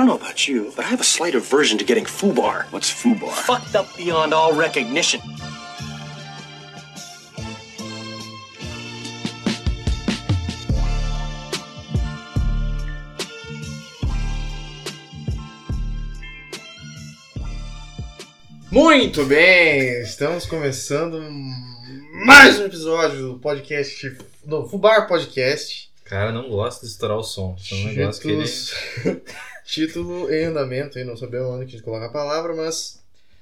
don't know about you, but I have a slight aversion to getting foobar. What's foobar? Fucked up beyond all recognition. Muito bem, estamos começando mais um episódio do podcast, do Fubar Podcast. Cara, não gosto de estourar o som. Isso é um negócio que ele... Título em andamento, aí não sabemos onde que a gente coloca a palavra, mas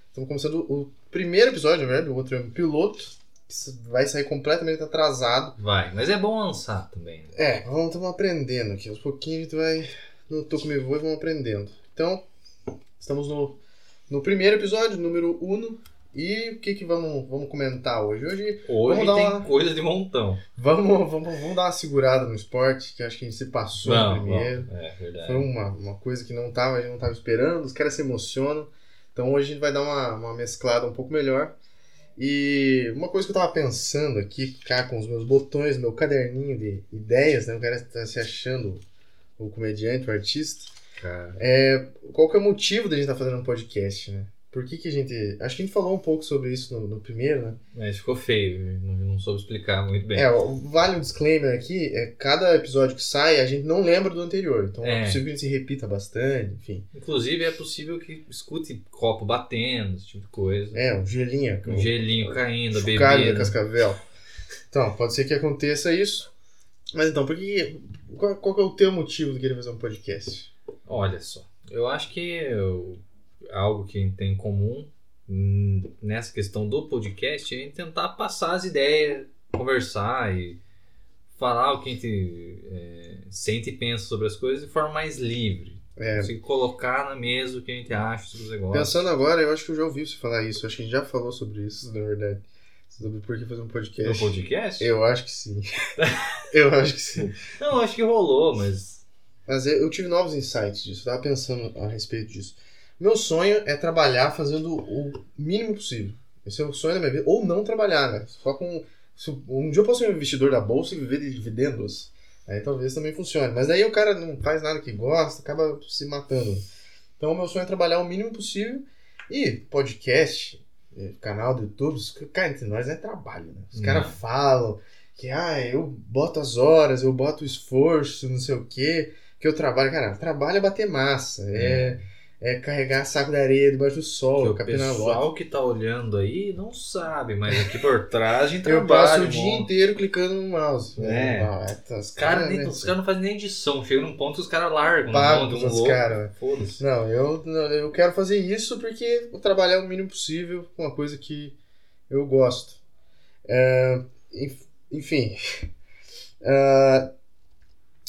estamos começando o primeiro episódio, né? O outro é um piloto, que vai sair completamente atrasado. Vai, mas é bom lançar também. né? É, vamos estamos aprendendo aqui. Aos pouquinhos a gente vai no Tô Me Voe e vamos aprendendo. Então, estamos no, no primeiro episódio, número 1. E o que que vamos, vamos comentar hoje? Hoje Hoje Vamos tem uma- coisa de montão. vamos, vamos, vamos dar uma segurada no esporte, que acho que a gente se passou Não, primeiro. não, é verdade. Foi uma, uma coisa que não tava, a gente não tava esperando, os caras se emocionam. Então hoje a gente vai dar uma, uma mesclada um pouco melhor. E uma coisa que eu tava pensando aqui, cá com os meus botões, meu caderninho de ideias, né? O cara tá se achando o comediante, o artista. Cara. É, qual que é o motivo da gente estar fazendo um podcast, né? Por que, que a gente. Acho que a gente falou um pouco sobre isso no, no primeiro, né? Mas ficou feio, não, não soube explicar muito bem. É, vale um disclaimer aqui: é, cada episódio que sai a gente não lembra do anterior. Então é, É. possível que a gente se repita bastante, enfim. Inclusive é possível que escute copo batendo, esse tipo de coisa. É, um gelinho. Um gelinho caindo, bebida. Cascavel. Então, pode ser que aconteça isso. Mas então, por que. Qual, qual é o teu motivo de querer fazer um podcast? Olha só, eu acho que eu- algo que a gente tem em comum hum, nessa questão do podcast é a gente tentar passar as ideias, conversar e falar o que a gente é, sente e pensa sobre as coisas de forma mais livre. É, Conseguir colocar na mesa o que a gente acha sobre os negócios. pensando agora, eu acho que eu já ouvi você falar isso. Acho que a gente já falou sobre isso, na verdade. Sobre por que fazer um podcast. podcast? Eu acho que sim. eu acho que sim. Não, acho que rolou, mas. Mas eu, eu tive novos insights disso, eu tava pensando a respeito disso. Meu sonho é trabalhar fazendo o mínimo possível. Esse é o sonho da minha vida. Ou não trabalhar, né? Só com. se Um dia eu posso ser um investidor da bolsa e viver de dividendos. Aí talvez também funcione. Mas daí o cara não faz nada que gosta, acaba se matando. Então o meu sonho é trabalhar o mínimo possível. E podcast, eh, canal do YouTube, cara, entre nós é trabalho, né? Os caras Não. falam que ah, eu boto as horas, eu boto o esforço, não sei o quê, que eu trabalho. Cara, trabalho é bater massa, é, é carregar saco de areia debaixo do sol, que o pessoal que tá olhando aí não sabe, mas aqui por trás a gente Eu passo o dia inteiro clicando no mouse. É. Ah, tá, os Os caras nem- né, os caras não fazem nem edição, chega num ponto que os caras largam. Pago um louco. caras. Foda-se. Não, eu, eu quero fazer isso porque vou trabalhar o mínimo possível com uma coisa que eu gosto. É, enf- enfim. Ah,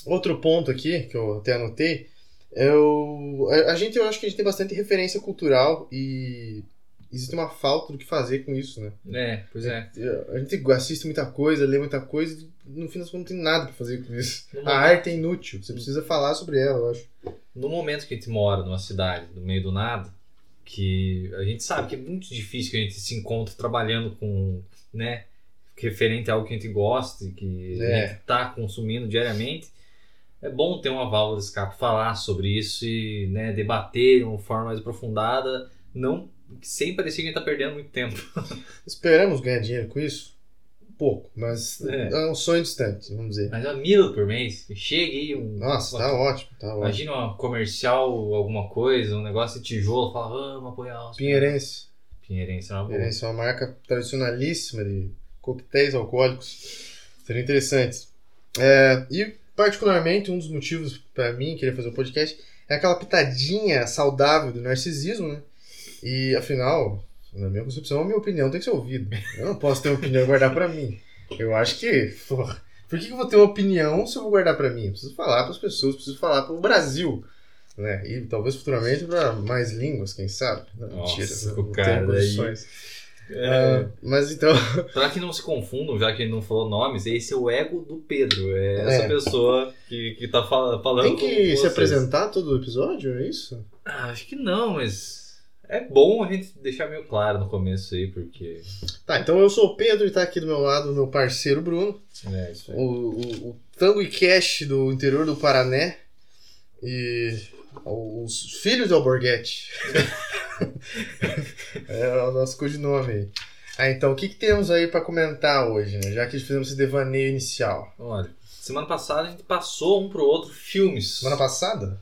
outro ponto aqui, que eu até anotei, eu, a, a gente, eu acho que a gente tem bastante referência cultural e existe uma falta do que fazer com isso, né? É, pois é. A gente assiste muita coisa, lê muita coisa e no fim das contas não tem nada pra fazer com isso. No A momento- arte é inútil, você precisa falar sobre ela, eu acho. No momento que a gente mora numa cidade, no meio do nada, que a gente sabe que é muito difícil que a gente se encontre trabalhando com, né, referente a algo que a gente gosta e que É. a gente tá consumindo diariamente, é bom ter uma válvula de escape, falar sobre isso e, né, debater de uma forma mais aprofundada, não sem parecer que a gente tá perdendo muito tempo. Esperamos ganhar dinheiro com isso? Um pouco, mas É. é, um sonho distante, vamos dizer. Mas é mil por mês, chega aí um... Nossa, uma- tá ótimo, tá ótimo. Imagina uma comercial, alguma coisa, um negócio de tijolo, fala, vamos apoiar os Pinheirense. Pinheirense é uma boa. Pinheirense é uma marca tradicionalíssima de coquetéis alcoólicos. Seria interessante. É, e, particularmente, um dos motivos pra mim querer fazer o podcast é aquela pitadinha saudável do narcisismo, né? E, afinal, na minha concepção, a minha opinião tem que ser ouvida. Eu não posso ter uma opinião e guardar pra mim. Eu acho que, porra, por que que eu vou ter uma opinião se eu vou guardar pra mim? Eu preciso falar pras pessoas, preciso falar pro Brasil. Né? E talvez futuramente pra mais línguas, quem sabe? Não, Nossa, mentira, o cara daí. Condições. É, Ah, mas então, Pra que não se confundam, já que ele não falou nomes, esse é o ego do Pedro. É essa É. pessoa que, que tá fala- falando tem que se apresentar todo o episódio, é isso? Ah, acho que não, mas é bom a gente deixar meio claro no começo aí, porque. Tá, então eu sou o Pedro e tá aqui do meu lado o meu parceiro Bruno, É, isso o, o, o Tango e Cash do interior do Paraná. E Os Filhos de Alborguete. é o nosso codinome aí. Ah, então, o que, que temos aí pra comentar hoje, né? Já que fizemos esse devaneio inicial. Olha, semana passada a gente passou um pro outro filmes. Semana passada?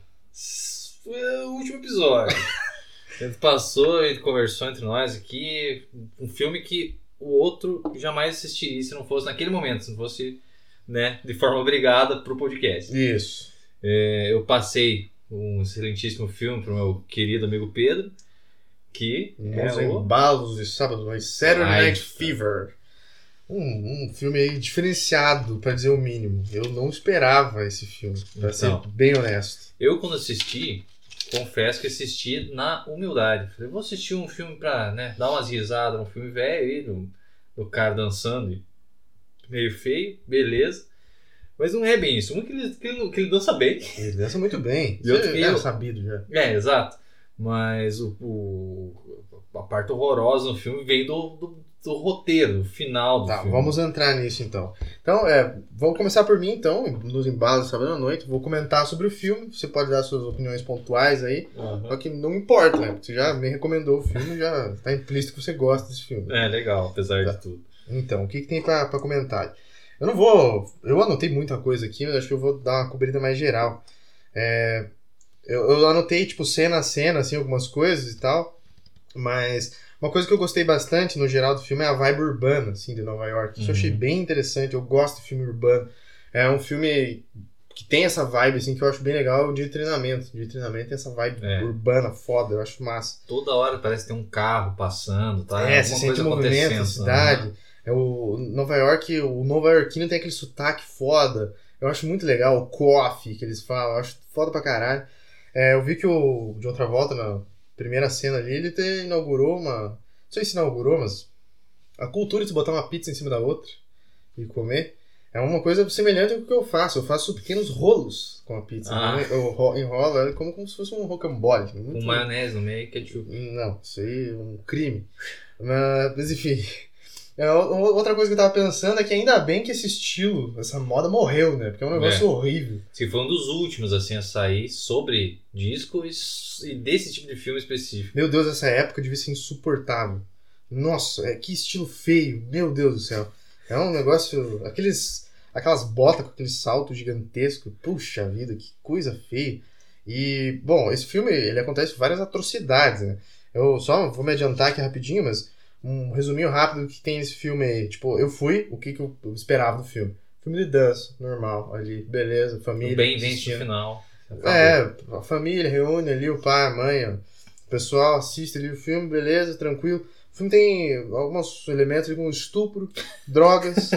Foi o último episódio. a gente passou, a gente conversou entre nós aqui. Um filme que o outro jamais assistiria se não fosse naquele momento, se não fosse né, de forma obrigada pro podcast. Isso. É, eu passei um excelentíssimo filme pro meu querido amigo Pedro, que é Nos o... embalos de sábado, mas Saturday Ai. Night Fever. Um, um filme aí diferenciado, pra dizer o mínimo. Eu não esperava esse filme, pra Então. ser bem honesto. Eu, quando assisti, confesso que assisti na humildade. Falei, vou assistir um filme pra né, dar umas risadas, um filme velho aí, do, do cara dançando, e meio feio, beleza. Mas não é bem isso. Um que ele, que ele, que ele dança bem. Ele dança muito bem. E outro que era eu- sabido já. É, exato. Mas o, o- a parte horrorosa no filme vem do, do, do roteiro, do final do Tá, filme. vamos entrar nisso então. Então, é, vamos começar por mim então, nos embalos sábado à noite. Vou comentar sobre o filme. Você pode dar suas opiniões pontuais aí. Aham. Só que não importa, né? Você já me recomendou o filme, já tá implícito que você gosta desse filme. É, legal, apesar Tá. de tudo. Então, o que, que tem pra, pra comentar? Eu não vou. Eu anotei muita coisa aqui, mas acho que eu vou dar uma cobertura mais geral. É, eu, eu anotei, tipo, cena a cena, assim, algumas coisas e tal. Mas uma coisa que eu gostei bastante, no geral, do filme é a vibe urbana, assim, de Nova York. Isso eu Uhum. achei bem interessante. Eu gosto de filme urbano. É um filme que tem essa vibe, assim, que eu acho bem legal de treinamento. De treinamento tem essa vibe É. urbana foda, eu acho massa. Toda hora parece ter um carro passando, tá? É, você Alguma sente movimento acontecendo, cidade. né? É o Nova York, o Nova Yorkino tem aquele sotaque foda. Eu acho muito legal o coffee que eles falam, eu acho foda pra caralho. É, eu vi que o John Travolta, na primeira cena ali, ele te inaugurou uma. Não sei se inaugurou, mas. A cultura de botar uma pizza em cima da outra e comer. É uma coisa semelhante ao que eu faço. Eu faço pequenos rolos com a pizza. Ah. Eu ro- enrolo ela como, como se fosse um rocambole. Com maionese no meio, ketchup. não, isso aí é um crime. Mas, enfim. É, outra coisa que eu tava pensando é que ainda bem que esse estilo, essa moda morreu, né? Porque é um negócio É. horrível. Se foi um dos últimos, assim, a sair sobre disco e, e desse tipo de filme específico. Meu Deus, essa época devia ser insuportável. Nossa, é, que estilo feio. Meu Deus do céu. É um negócio. Aqueles. Aquelas botas com aquele salto gigantesco. Puxa vida, que coisa feia. E, bom, esse filme ele acontece várias atrocidades, né? Eu só vou me adiantar aqui rapidinho, mas um resuminho rápido do que tem nesse filme aí. Tipo, eu fui, o que, que eu esperava do filme? Filme de dança, normal, ali, beleza, família. bem vence no final. Acabou. É, a família reúne ali, o pai, a mãe, ó. o pessoal assiste ali o filme, beleza, tranquilo. O filme tem alguns elementos como estupro, drogas,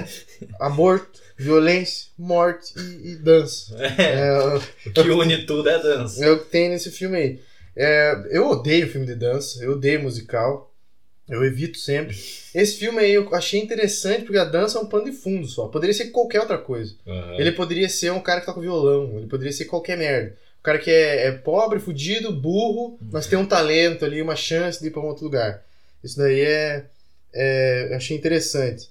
aborto, violência, morte e, e dança. É, O que une tudo é dança. é o que tem nesse filme aí. É, eu odeio filme de dança, eu odeio musical. Eu evito sempre. Esse filme aí eu achei interessante porque a dança é um pano de fundo só. Poderia ser qualquer outra coisa. Aham. Ele poderia ser um cara que toca violão, ele poderia ser qualquer merda. O cara que é, é pobre, fudido, burro, mas tem um talento ali, uma chance de ir pra um outro lugar. Isso daí é. é eu achei interessante.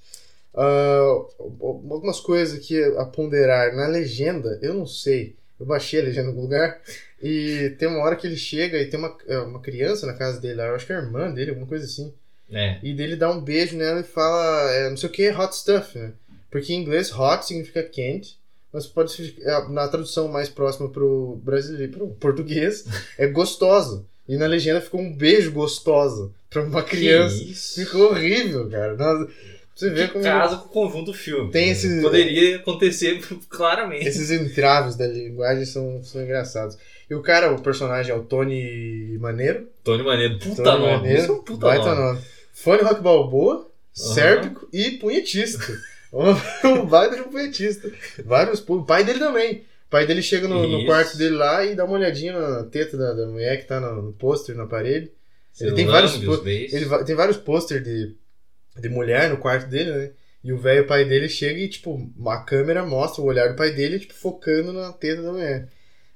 Ah, algumas coisas aqui a ponderar. Na legenda, eu não sei. Eu baixei a legenda em algum lugar e tem uma hora que ele chega e tem uma, é, uma criança na casa dele, eu acho que é a irmã dele, alguma coisa assim. É. E dele dá um beijo nela e fala, é, não sei o que, hot stuff, né? Porque em inglês hot significa quente, mas pode significar, na tradução mais próxima pro brasileiro, pro português, é gostosa. E na legenda ficou um beijo gostosa pra uma criança. Ficou horrível, cara. Nossa, você ver Que como casa com o conjunto do filme. Tem esse- Poderia acontecer claramente. esses entraves da linguagem são, são engraçados. E o cara, o personagem é o Tony Maneiro. Tony Maneiro, puta Tony nome. Maneiro, Isso é um puta baita nome. nome. Fone Rock Balboa, sérpico e punhetista. um, baita de um punhetista. Vários, o pai dele também. O pai dele chega no, no quarto dele lá e dá uma olhadinha na teta da, da mulher que tá no, no pôster na parede. Ele tem vários. Ele tem vários pôster de, de mulher no quarto dele, né? E o velho pai dele chega e, tipo, a câmera mostra o olhar do pai dele, tipo, focando na teta da mulher.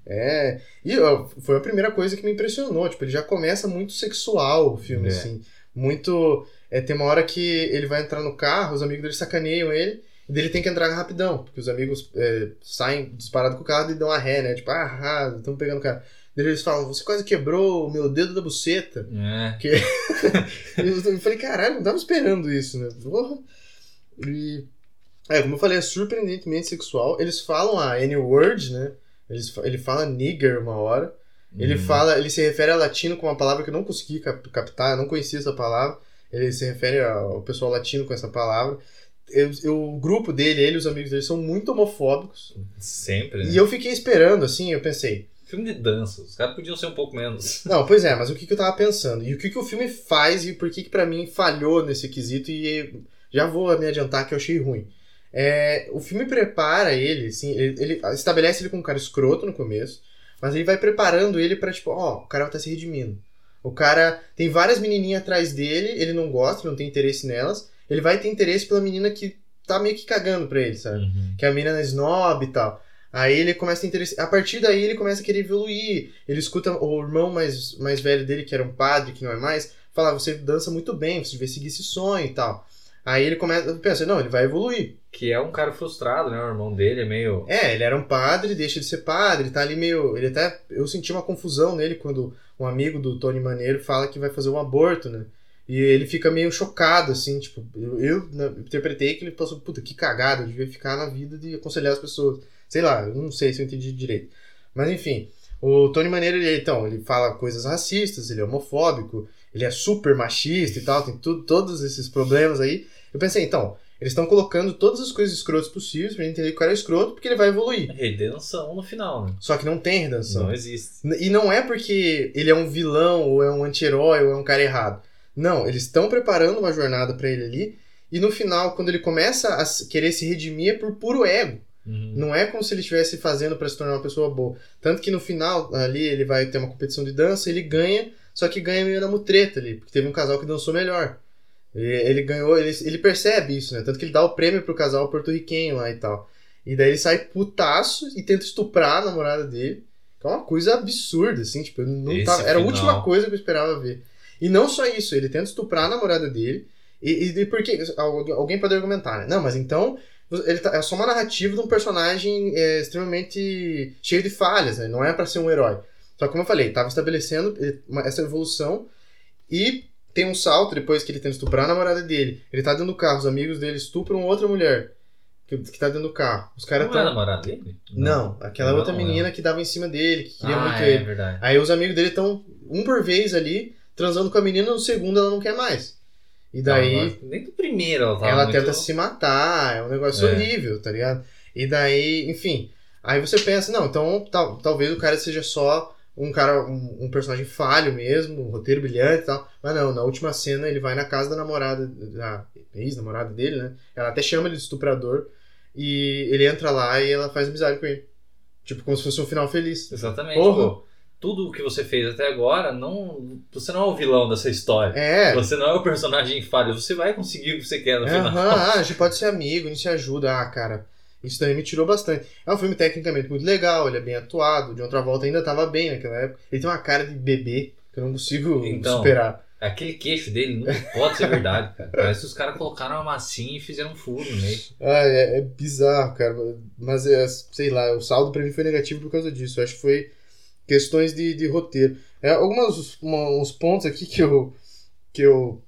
É. E ó, foi a primeira coisa que me impressionou. Tipo, ele já começa muito sexual o filme, É. assim. Muito. É, tem uma hora que ele vai entrar no carro, os amigos dele sacaneiam ele, e dele tem que entrar rapidão, porque os amigos é, saem disparados com o carro e dão a ré, né? Tipo, ah, estão pegando o cara. Daí eles falam, você quase quebrou o meu dedo da buceta. É. E eu falei, caralho, não tava esperando isso, né? Porra. E. É, como eu falei, é surpreendentemente sexual. Eles falam a N-word, né? Eles, ele fala nigger uma hora. Ele Hum. fala, ele se refere a latino com uma palavra que eu não consegui cap- captar, eu não conhecia essa palavra. Ele se refere ao pessoal latino com essa palavra. Eu- eu- o grupo dele, ele e os amigos dele são muito homofóbicos. Sempre, né? E eu fiquei esperando, assim, eu pensei, Filme de dança. Os caras podiam ser um pouco menos. Não, pois é, mas o que, que eu tava pensando? E o que, que o filme faz e por que, que pra mim falhou nesse quesito e já vou me adiantar que eu achei ruim. É, o filme prepara ele, assim, ele, ele estabelece ele como um cara escroto no começo, mas ele vai preparando ele pra, tipo, ó, o cara tá se redimindo. O cara tem várias menininhas atrás dele, ele não gosta, ele não tem interesse nelas, ele vai ter interesse pela menina que tá meio que cagando pra ele, sabe? Uhum. que a menina é snob e tal. Aí ele começa a ter interesse. A partir daí ele começa a querer evoluir. Ele escuta o irmão mais, mais velho dele, que era um padre, que não é mais, falar: você dança muito bem, você devia seguir esse sonho e tal. Aí ele começa, pensa, não, ele vai evoluir. Que é um cara frustrado, né? O irmão dele é meio. É, ele era um padre, deixa de ser padre, tá ali meio. Ele até. Eu senti uma confusão nele quando um amigo do Tony Maneiro fala que vai fazer um aborto, né? E ele fica meio chocado, assim, tipo, eu, eu, né, interpretei que ele passou, puta, que cagada, eu devia ficar na vida de aconselhar as pessoas. Sei lá, eu não sei se eu entendi direito. Mas enfim, o Tony Maneiro, ele, então, ele fala coisas racistas, ele é homofóbico, ele é super machista e tal, tem tudo, todos esses problemas aí. Eu pensei, então, eles estão colocando todas as coisas escrotas possíveis pra entender que o cara é escroto, porque ele vai evoluir. Redenção no final, né? Só que não tem redenção. Não existe. E não é porque ele é um vilão, ou é um anti-herói, ou é um cara errado. Não, eles estão preparando uma jornada pra ele ali, e no final, quando ele começa a querer se redimir, é por puro ego. Uhum. Não é como se ele estivesse fazendo pra se tornar uma pessoa boa. Tanto que no final, ali, ele vai ter uma competição de dança, ele ganha, só que ganha meio na mutreta ali, porque teve um casal que dançou melhor. Ele ganhou, ele, ele percebe isso, né? Tanto que ele dá o prêmio pro casal porto-riquenho lá e tal. E daí ele sai putaço e tenta estuprar a namorada dele. Que é uma coisa absurda, assim, tipo, não tava, era a última coisa que eu esperava ver. E não só isso, ele tenta estuprar a namorada dele. E, e, e por quê? Algu- Alguém pode argumentar, né? Não, mas então ele tá- é só uma narrativa de um personagem é, extremamente cheio de falhas, né? Não é pra ser um herói. Só que, como eu falei, tava estabelecendo eh, essa evolução e tem um salto depois que ele tenta estuprar a namorada dele. Ele tá dentro do carro, os amigos dele estupram outra mulher que, que tá dentro do carro. Os caras Não é tão. namorado dele? Não, aquela Não, outra não. menina que dava em cima dele, que queria ah, muito é ele. verdade. Aí os amigos dele estão um por vez ali, transando com a menina, no segundo ela não quer mais. E daí Não, nem do primeiro ela tava ela muito... tenta se matar, é um negócio É. horrível, tá ligado? E daí, enfim. Aí você pensa, não, então tal, talvez o cara seja só um cara, um, um personagem falho mesmo, um roteiro brilhante e tal. Mas não, na última cena ele vai na casa da namorada, da ex-namorada dele, né? Ela até chama ele de estuprador. E ele entra lá e ela faz amizade com ele. Tipo, como se fosse um final feliz. Exatamente. Porra. Pô, tudo o que você fez até agora, não, você não é o vilão dessa história. É, Você não é o personagem falho. Você vai conseguir o que você quer no final. Aham, ah, a gente pode ser amigo, a gente se ajuda. Ah, cara, isso daí me tirou bastante. É um filme tecnicamente muito legal, ele é bem atuado. O John Travolta ainda tava bem naquela época. Ele tem uma cara de bebê que eu não consigo Então. superar. Aquele queixo dele não pode ser verdade, cara. Parece que os caras colocaram uma massinha e fizeram um furo no meio. Ah, é, é bizarro, cara. Mas, é, sei lá, o saldo pra mim foi negativo por causa disso. Eu acho que foi questões de, de roteiro. É, alguns uma- uns pontos aqui que eu, que eu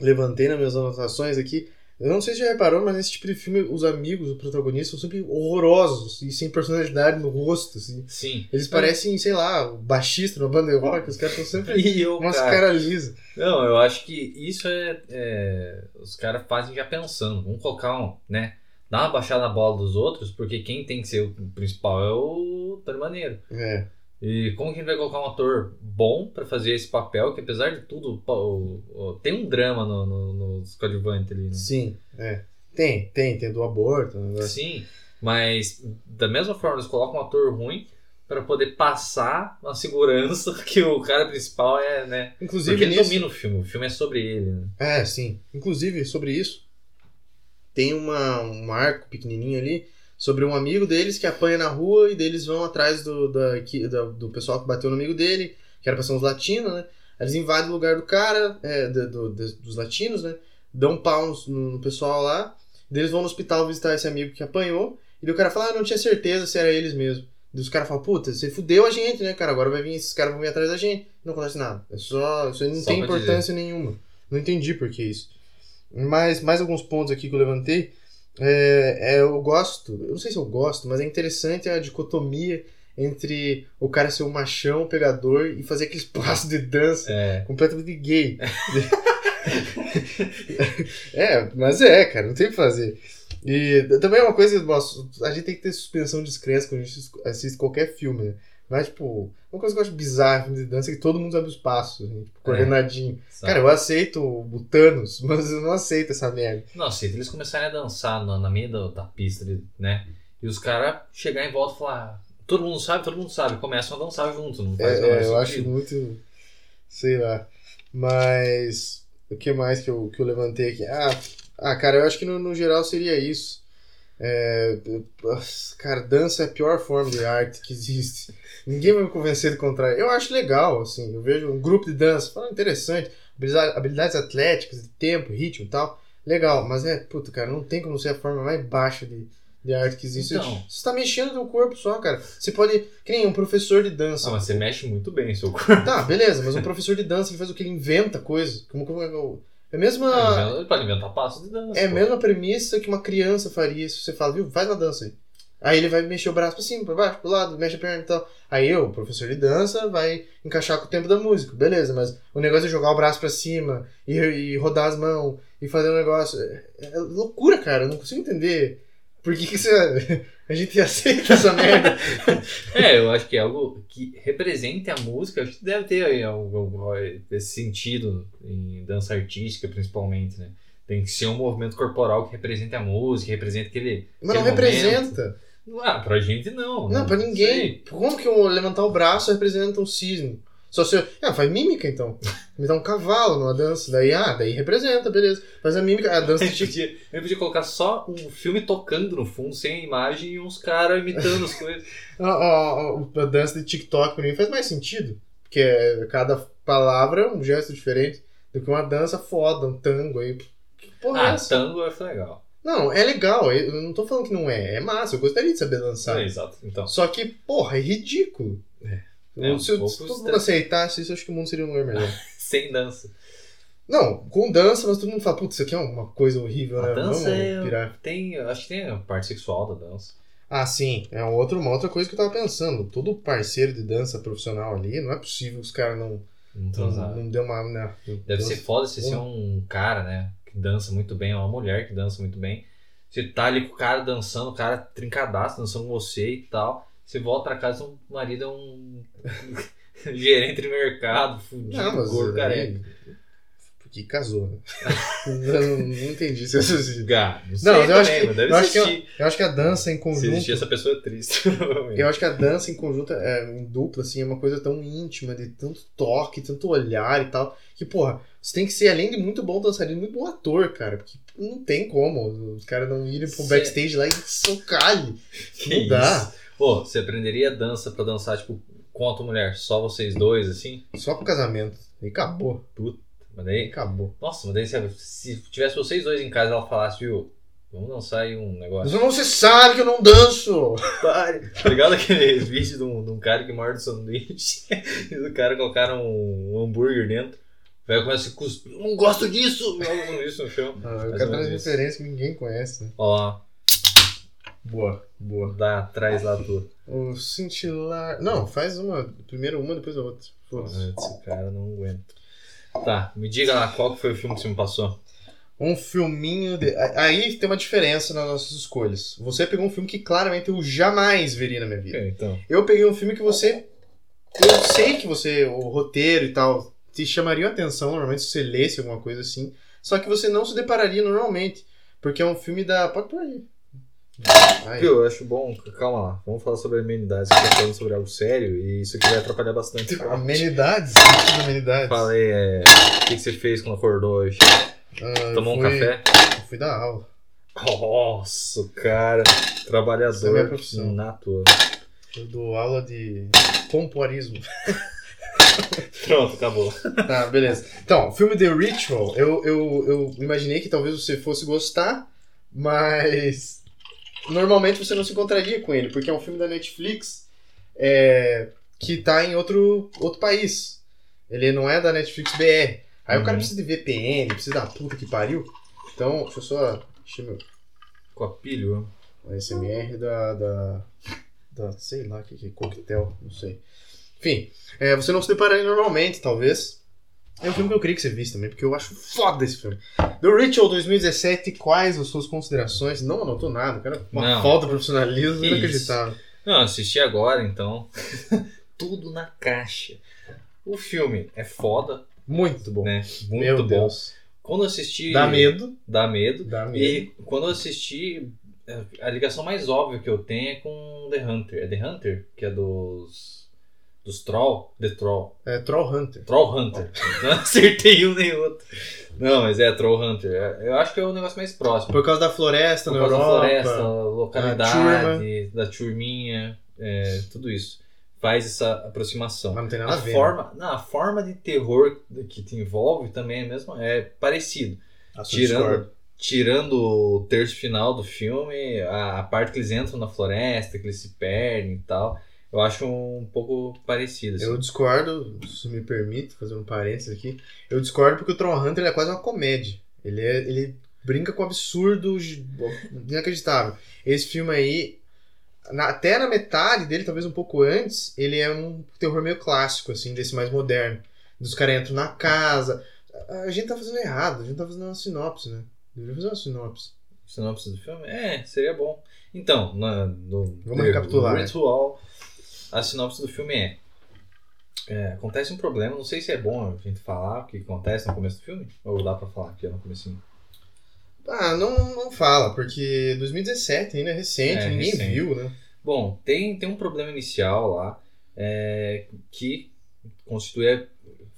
levantei nas minhas anotações aqui. Eu não sei se já reparou, mas nesse tipo de filme, os amigos, o protagonista, são sempre horrorosos e sem personalidade no rosto, assim. Sim. Eles parecem, sei lá, o baixista numa banda de rock, os caras estão sempre eu, umas cara, caras lisas. Não, eu acho que isso é. é, os caras fazem já pensando. Vamos colocar um, né? Dar uma baixada na bola dos outros, porque quem tem que ser o principal é o Tony Maneiro. É. E como que a gente vai colocar um ator bom pra fazer esse papel, que apesar de tudo, tem um drama no, no, nos coadjuvantes ali, né? Sim, é. Tem, tem, tem do aborto. negócio. Sim, mas da mesma forma eles colocam um ator ruim pra poder passar uma segurança que o cara principal é, né? Inclusive, Porque ele nisso, domina o filme, o filme é sobre ele, né? É, sim. Inclusive, sobre isso, tem uma, um arco pequenininho ali sobre um amigo deles que apanha na rua e deles vão atrás do, da, do pessoal que bateu no amigo dele, que era pra ser uns latinos, né? Eles invadem o lugar do cara, é, do- do- dos- latinos, né? Dão pau no, no pessoal lá. Eles vão no hospital visitar esse amigo que apanhou. E o cara fala, ah, não tinha certeza se era eles mesmo. Dos caras falam, puta, você fudeu a gente, né, cara? Agora vai vir, esses caras vão vir atrás da gente. Não acontece nada. É só. Isso não Só tem importância nenhuma. Não entendi por que isso. Mas mais alguns pontos aqui que eu levantei. É, é, eu gosto, eu não sei se eu gosto, mas é interessante a dicotomia entre o cara ser um machão, pegador e fazer aqueles passos de dança É. completamente gay. é, mas é, cara, não tem o que fazer. E também é uma coisa, nossa, a gente tem que ter suspensão de descrença quando a gente assiste qualquer filme, né? Mas, tipo, uma coisa que eu acho bizarra de dança é que todo mundo sabe os passos, assim, tipo, coordenadinho. Sabe? Cara, eu aceito o Thanos, mas eu não aceito essa merda. Não, se eles começarem a dançar na, na meio da, da pista, né? E os caras chegar em volta e falar. Todo mundo sabe, todo mundo sabe. Começam a dançar junto, não faz É, é, eu acho muito. Sei lá. Mas. O que mais que eu, que eu levantei aqui? Ah, ah, cara, eu acho que no, no geral seria isso. É, cara, dança é a pior forma de arte que existe. Ninguém vai me convencer do contrário. Eu acho legal, assim. Eu vejo um grupo de dança, fala interessante. habilidade- Habilidades atléticas, tempo, ritmo e tal. Legal, mas é, puta, cara, não tem como ser a forma mais baixa de, de arte que existe. Então. Você tá mexendo no corpo só, cara. Você pode. Que nem um professor de dança. Ah, mas você mexe muito bem o seu corpo. Tá, beleza, mas um professor de dança ele faz o que? Ele inventa coisa. Como, como é que eu- é a mesma. Ele pode inventar passos de dança. É a pô. mesma premissa que uma criança faria se você fala, viu, faz uma dança aí. Aí ele vai mexer o braço pra cima, pra baixo, pro lado, mexe a perna e tal. Aí eu, professor de dança, vai encaixar com o tempo da música, beleza, mas o negócio é jogar o braço pra cima e, e rodar as mãos e fazer um negócio. É, é loucura, cara, eu não consigo entender. Por que, que você, a gente aceita essa merda? É, eu acho que é algo que represente a música. Acho que deve ter aí algo, algo esse sentido em dança artística, principalmente, né? Tem que ser um movimento corporal que represente a música, que represente aquele. Mas não aquele momento. Ah, pra gente não. né? Não, pra ninguém. Como que eu levantar o braço representa um cisne? Só se eu... Ah, faz mímica então. Me dá um cavalo numa dança. Daí, ah, daí representa, beleza. Faz a mímica, a dança A gente podia, eu podia colocar só um filme tocando no fundo, sem imagem, e uns caras imitando as coisas. a, a, a dança de TikTok pra mim faz mais sentido. Porque é- cada palavra é um gesto diferente do que uma dança foda, um tango aí. Que porra é Ah, essa? tango eu acho legal. Não, é legal. Eu não tô falando que não é. É massa. Eu gostaria de saber dançar. É, exato. Então. Só que, porra, é ridículo. É, um se, pouco se todo mundo aceitasse isso, acho que o mundo seria um lugar melhor. Sem dança. Não, com dança, mas todo mundo fala, putz, isso aqui é uma coisa horrível, A né? dança Vamos é- pirar. Tem. Acho que tem a parte sexual da dança. Ah, sim, é um outro, uma outra coisa que eu tava pensando. Todo parceiro de dança profissional ali, não é possível que os caras não, Não não, não deu uma. Né, Deve ser foda você ser um cara, né? Que dança muito bem, ou uma mulher que dança muito bem. Você tá ali com o cara dançando, o cara trincadaço, dançando com você e tal. Você volta pra casa, o marido é um gerente de mercado, fudido, gordo, careca. Porque casou, né? eu não, não entendi esse raciocínio. Gá, não sei Não, eu acho que, eu acho, que, existir. eu acho que a dança em Se conjunto. existir essa pessoa é triste. Eu acho que a dança em conjunto, é, em dupla, assim, é uma coisa tão íntima, de tanto toque, tanto olhar e tal, que, porra, você tem que ser, além de muito bom dançarino, muito bom ator, cara, porque não tem como os caras não irem pro Cê- backstage lá e socar-lhe. Que Não dá. isso? Pô, você aprenderia dança pra dançar, tipo, com a tua mulher, só vocês dois, assim? Só pro casamento. E acabou. Mas daí, acabou. nossa, mas daí se, se tivesse vocês dois em casa e ela falasse, viu, vamos dançar aí um negócio. Mas você sabe que eu não danço! Pare. Tá ligado aquele vídeo de um, de um cara que morde sanduíche e do cara colocaram um, um hambúrguer dentro. O velho começa a cuspir. Não gosto disso! Joga o sanduíche no chão. Ah, o Mais cara ou traz menos isso. referência que ninguém conhece, né? Ó lá, Boa, boa. dá atrás lá tua. O cintilar. Não, faz uma. Primeiro uma, depois a outra. Foda-se. Esse cara não aguenta. Tá, me diga lá qual foi o filme que você me passou. Um filminho. De... Aí tem uma diferença nas nossas escolhas. Você pegou um filme que claramente eu jamais veria na minha vida. então. Eu peguei um filme que você. Eu sei que você. O roteiro e tal. Te chamaria a atenção normalmente se você lesse alguma coisa assim. Só que você não se depararia normalmente. Porque é um filme da. Pode pôr aí. Aí. Viu, eu acho bom. Calma lá, vamos falar sobre amenidades. Você tá falando sobre algo sério e isso aqui vai atrapalhar bastante. Amenidades? Que tipo de amenidades? Fala aí, é, o que, que você fez quando acordou hoje? Ah, Tomou um fui- café? eu Fui dar aula. Nossa, cara, Essa é trabalhador nato. Eu dou aula de pompoarismo. Pronto, acabou. Tá, beleza. Então, filme The Ritual, eu, eu, eu imaginei que talvez você fosse gostar, mas normalmente você não se encontraria com ele, porque é um filme da Netflix é, que tá em outro, outro país. Ele não é da Netflix BR. Aí o cara Uhum. precisa de VPN, precisa da puta que pariu. Então, deixa eu só. Deixa eu Com a pilha. a SMR da. da, da sei lá o que, que é, coquetel, não sei. Enfim, é, você não se depararia normalmente, talvez. É um filme que eu queria que você visse também, porque eu acho foda esse filme. The Ritual 2017, quais as suas considerações? Não anotou nada, cara. Uma Não. falta de profissionalismo inacreditável. Não, assisti agora, então. Tudo na caixa. O filme é foda, Muito bom. né? Muito Meu bom. Deus. Quando eu assisti. Dá medo. Dá medo. Dá medo. E quando eu assisti, a ligação mais óbvia que eu tenho é com The Hunter. É The Hunter? Que é dos. Dos Troll? The Troll. É Troll Hunter. Troll Hunter. Não acertei um nem outro. Não, mas é Troll Hunter. É- Eu acho que é o negócio mais próximo. Por causa da floresta Por na causa da Europa. floresta, turma. localidade, da turminha, é, tudo isso. Faz essa aproximação. Mas não tem nada a, A ver. né? forma, não, a forma de terror que te envolve também é mesmo, é parecido. né? Tirando... Tirando, tirando o terço final do filme, a, a parte que eles entram na floresta, que eles se perdem e tal, eu acho um pouco parecido. assim. Eu discordo, se me permite, fazer um parênteses aqui. Eu discordo porque o Troll Hunter é quase uma comédia. Ele, é, ele brinca com absurdo gi- inacreditável. Esse filme aí, na- até na metade dele, talvez um pouco antes, ele é um terror meio clássico, assim, desse mais moderno. Dos caras entram na casa. A a gente tá fazendo errado, a gente tá fazendo uma sinopse, né? Deveria fazer uma sinopse. Sinopse do filme? É, seria bom. Então, na, no Vamos recapitular, né? Ritual, a sinopse do filme é, é, Acontece um problema, não sei se é bom a gente falar o que acontece no começo do filme, ou dá pra falar aqui no comecinho. Ah, não, não fala, porque 2017 ainda é recente, É, ninguém recente. viu, né? Bom, tem, tem um problema inicial lá é, que constitui,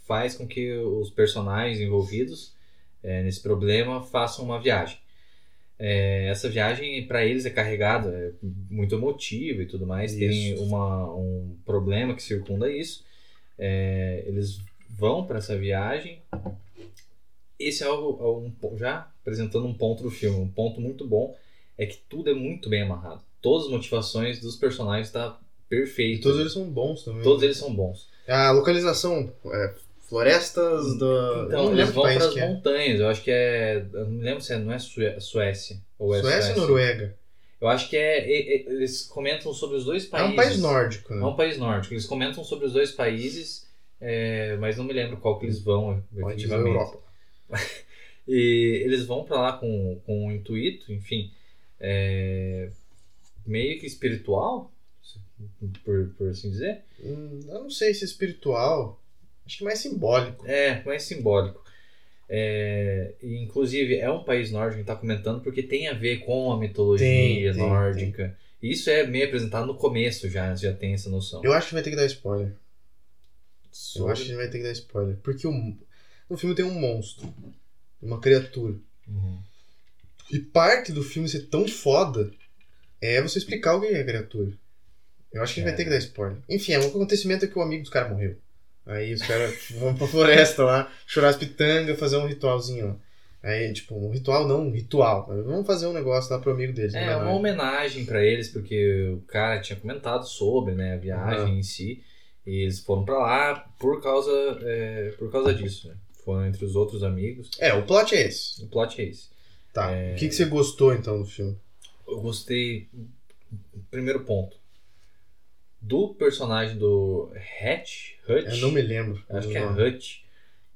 faz com que os personagens envolvidos é, nesse problema façam uma viagem. É, essa viagem para eles é carregada, é muito emotiva e tudo mais. Tem Isso. uma, um problema que circunda isso. É, eles vão para essa viagem. Esse é algo, é um já apresentando um ponto do filme, um ponto muito bom é que tudo é muito bem amarrado. Todas as motivações dos personagens tá E perfeito. todos eles são bons também. Todos eles são bons. A localização, é, florestas da. Então, eles vão para as é. montanhas. Eu acho que é. Eu não lembro se é, não é Sué- Suécia. Ou é Suécia ou Noruega? Eu acho que é. Eles comentam sobre os dois É países. um país nórdico, É né? um país nórdico. Eles comentam sobre os dois países, é, mas não me lembro qual que eles vão, Pode. Europa. E eles vão pra lá com, com um intuito, enfim, é, meio que espiritual, por, por assim dizer. Hum, eu não sei se é espiritual. Acho que mais simbólico. É, mais simbólico. É, inclusive, é um país nórdico que está comentando porque tem a ver com a mitologia Tem, tem, nórdica. Isso é meio apresentado no começo já, já tem essa noção. Eu acho que vai ter que dar spoiler. Eu Sobre- acho que vai ter que dar spoiler. Porque o, no filme tem um monstro. Uma criatura. Uhum. E parte do filme ser tão foda é você explicar o que é a criatura. Eu acho que a gente É. vai ter que dar spoiler. Enfim, é um acontecimento é que o amigo dos caras morreu. Aí os caras vão pra floresta lá, chorar as pitangas, fazer um ritualzinho lá. Aí, tipo, um ritual não, um ritual. Vamos fazer um negócio lá pro amigo deles. É né? uma homenagem pra eles, porque o cara tinha comentado sobre né, a viagem Aham. em si. E eles foram pra lá por causa, é, por causa disso. Né? Foram entre os outros amigos. É, o plot é esse. O plot é esse. Tá. O que, que você gostou então do filme? Eu gostei. Primeiro ponto. Do personagem do Hatch. Hutch. Eu não me lembro. Acho que é. Hutch.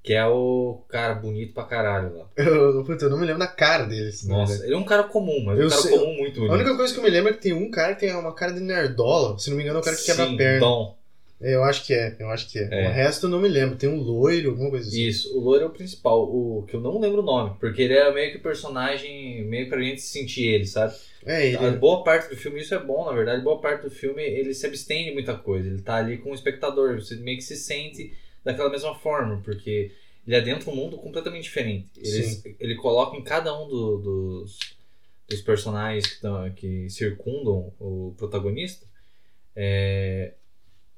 Que é o cara bonito pra caralho lá. Eu, puta, eu não me lembro da cara deles. na Nossa, verdade. ele é um cara comum, mas Eu um cara sei- comum muito A bonito. única coisa que eu me lembro é que tem um cara que tem uma cara de nerdola. Se não me engano, é o cara que quebra Sim, a perna. Dom. Eu acho que é, eu acho que é. É. O resto eu não me lembro. Tem um loiro, alguma coisa assim. Isso, o loiro é o principal, o que eu não lembro o nome, porque ele é meio que o personagem, meio pra gente sentir ele, sabe? É, ele. A boa parte do filme, isso é bom, na verdade, boa parte do filme ele se abstém de muita coisa, ele tá ali com o espectador, você meio que se sente daquela mesma forma, porque ele adentra um mundo completamente diferente. Eles, ele coloca em cada um do- dos, dos personagens que, que circundam o protagonista é,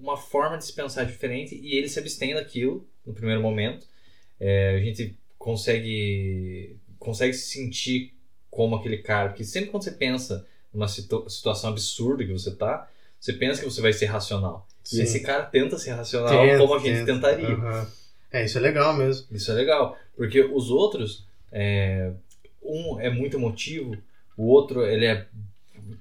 uma forma de se pensar diferente e ele se abstém daquilo no primeiro momento. É, a gente consegue consegue se sentir como aquele cara, porque sempre quando você pensa numa situ- situação absurda que você tá, você pensa que você vai ser racional. Sim. E esse cara tenta ser racional Tenta, como a gente tenta. tentaria. Aham. É, isso é legal mesmo. Isso é legal. Porque os outros, é, um é muito emotivo, o outro ele é,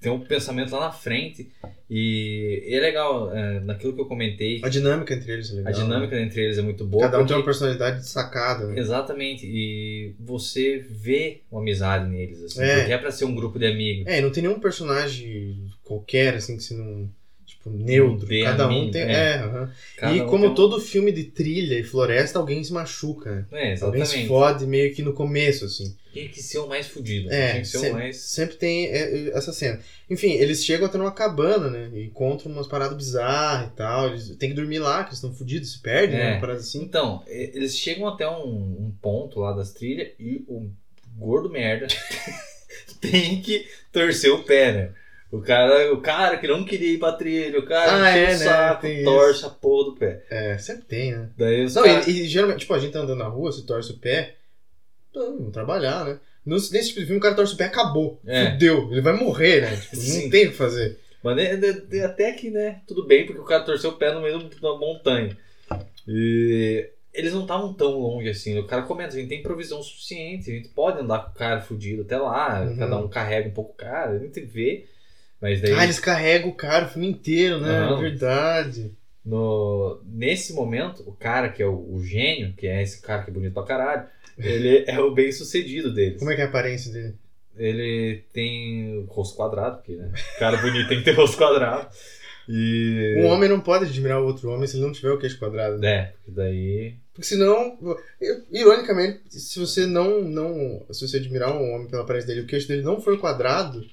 tem um pensamento lá na frente. E, e é legal, é, naquilo que eu comentei, A dinâmica entre eles é legal. a dinâmica né? entre eles é muito boa. Cada um tem porque- uma personalidade destacada. Né? Exatamente, e você vê uma amizade neles, assim, É. porque é pra ser um grupo de amigos. É, e não tem nenhum personagem qualquer, assim, que se não. Tipo, neutro. Bem Cada um tem. é. É. Cada E um como tem todo filme de trilha e floresta, alguém se machuca, né? É, Alguém se fode meio que no começo, assim. Tinha que ser o mais fudido, É, tinha que ser o sempre, mais... sempre tem é, essa cena. Enfim, eles chegam até numa cabana, né? E encontram umas paradas bizarras e tal. Eles têm que dormir lá, que eles estão fodidos, se perdem, É. né? Uma parada assim. Então, eles chegam até um, um ponto lá das trilhas e o gordo merda tem que torcer o pé, né? O cara, o cara que não queria ir pra trilha, o cara Ah, é, o né? saco, Tem torce a porra do pé. É, sempre tem, né? Daí Não, caras- e, e geralmente, tipo, a gente tá andando na rua, se torce o pé, vamos trabalhar, né? Nesse nesse tipo de filme, o cara torce o pé, acabou. É. Fudeu. Ele vai morrer, né? Tipo, não tem o que fazer. Mas né, até que, né, tudo bem, porque o cara torceu o pé no meio da montanha. E eles não estavam tão longe assim. O cara comenta, a gente tem provisão suficiente, a gente pode andar com o cara fudido até lá, Uhum. cada um carrega um pouco o cara, a gente vê. Mas daí, Ah, eles carregam o cara o filme inteiro, né? Aham. É verdade. no, nesse momento, o cara que é o, o gênio, que é esse cara que é bonito pra caralho, ele é o bem sucedido deles. Como é que é a aparência dele? Ele tem rosto quadrado, porque, né? Cara bonito tem que ter rosto quadrado. E. Um homem não pode admirar o outro homem se ele não tiver o queixo quadrado. né? É, porque daí. Porque senão, ironicamente, se você não, não. Se você admirar um homem pela aparência dele e o queixo dele não for quadrado,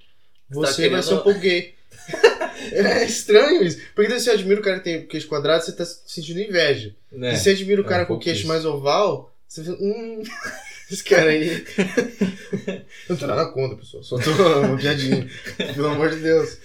você vai querendo- ser um pouco gay. é estranho isso. Porque você admira o cara que tem queixo quadrado, você tá sentindo inveja. Né? Se você admira o é cara um com o queixo isso. mais oval, você fica. Hum. Esse cara aí. não tô nada contra, pessoal. Só tô uma piadinha. Pelo amor de Deus.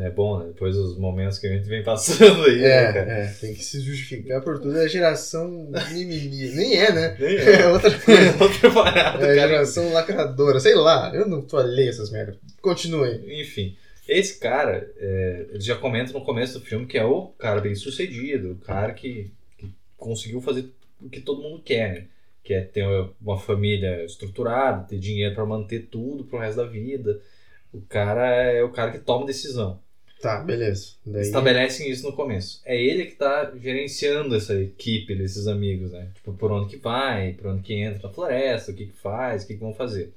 É bom, né? Depois dos momentos que a gente vem passando aí, né? É, é, tem que se justificar por tudo. É geração mimimi. Nem é, né? Nem É é. outra coisa. Outra parada, É cara. geração lacradora. Sei lá, eu não tô alheio a essas merdas. Continue. Enfim, esse cara, é, ele já comenta no começo do filme que é o cara bem sucedido, o cara que, que conseguiu fazer o que todo mundo quer, né? Que é ter uma família estruturada, ter dinheiro pra manter tudo pro resto da vida. O cara é o cara que toma decisão. Tá, beleza. Daí... Estabelecem isso no começo. É ele que tá gerenciando essa equipe desses amigos, né? Tipo, por onde que vai, por onde que entra na floresta, o que que faz, o que que vão fazer.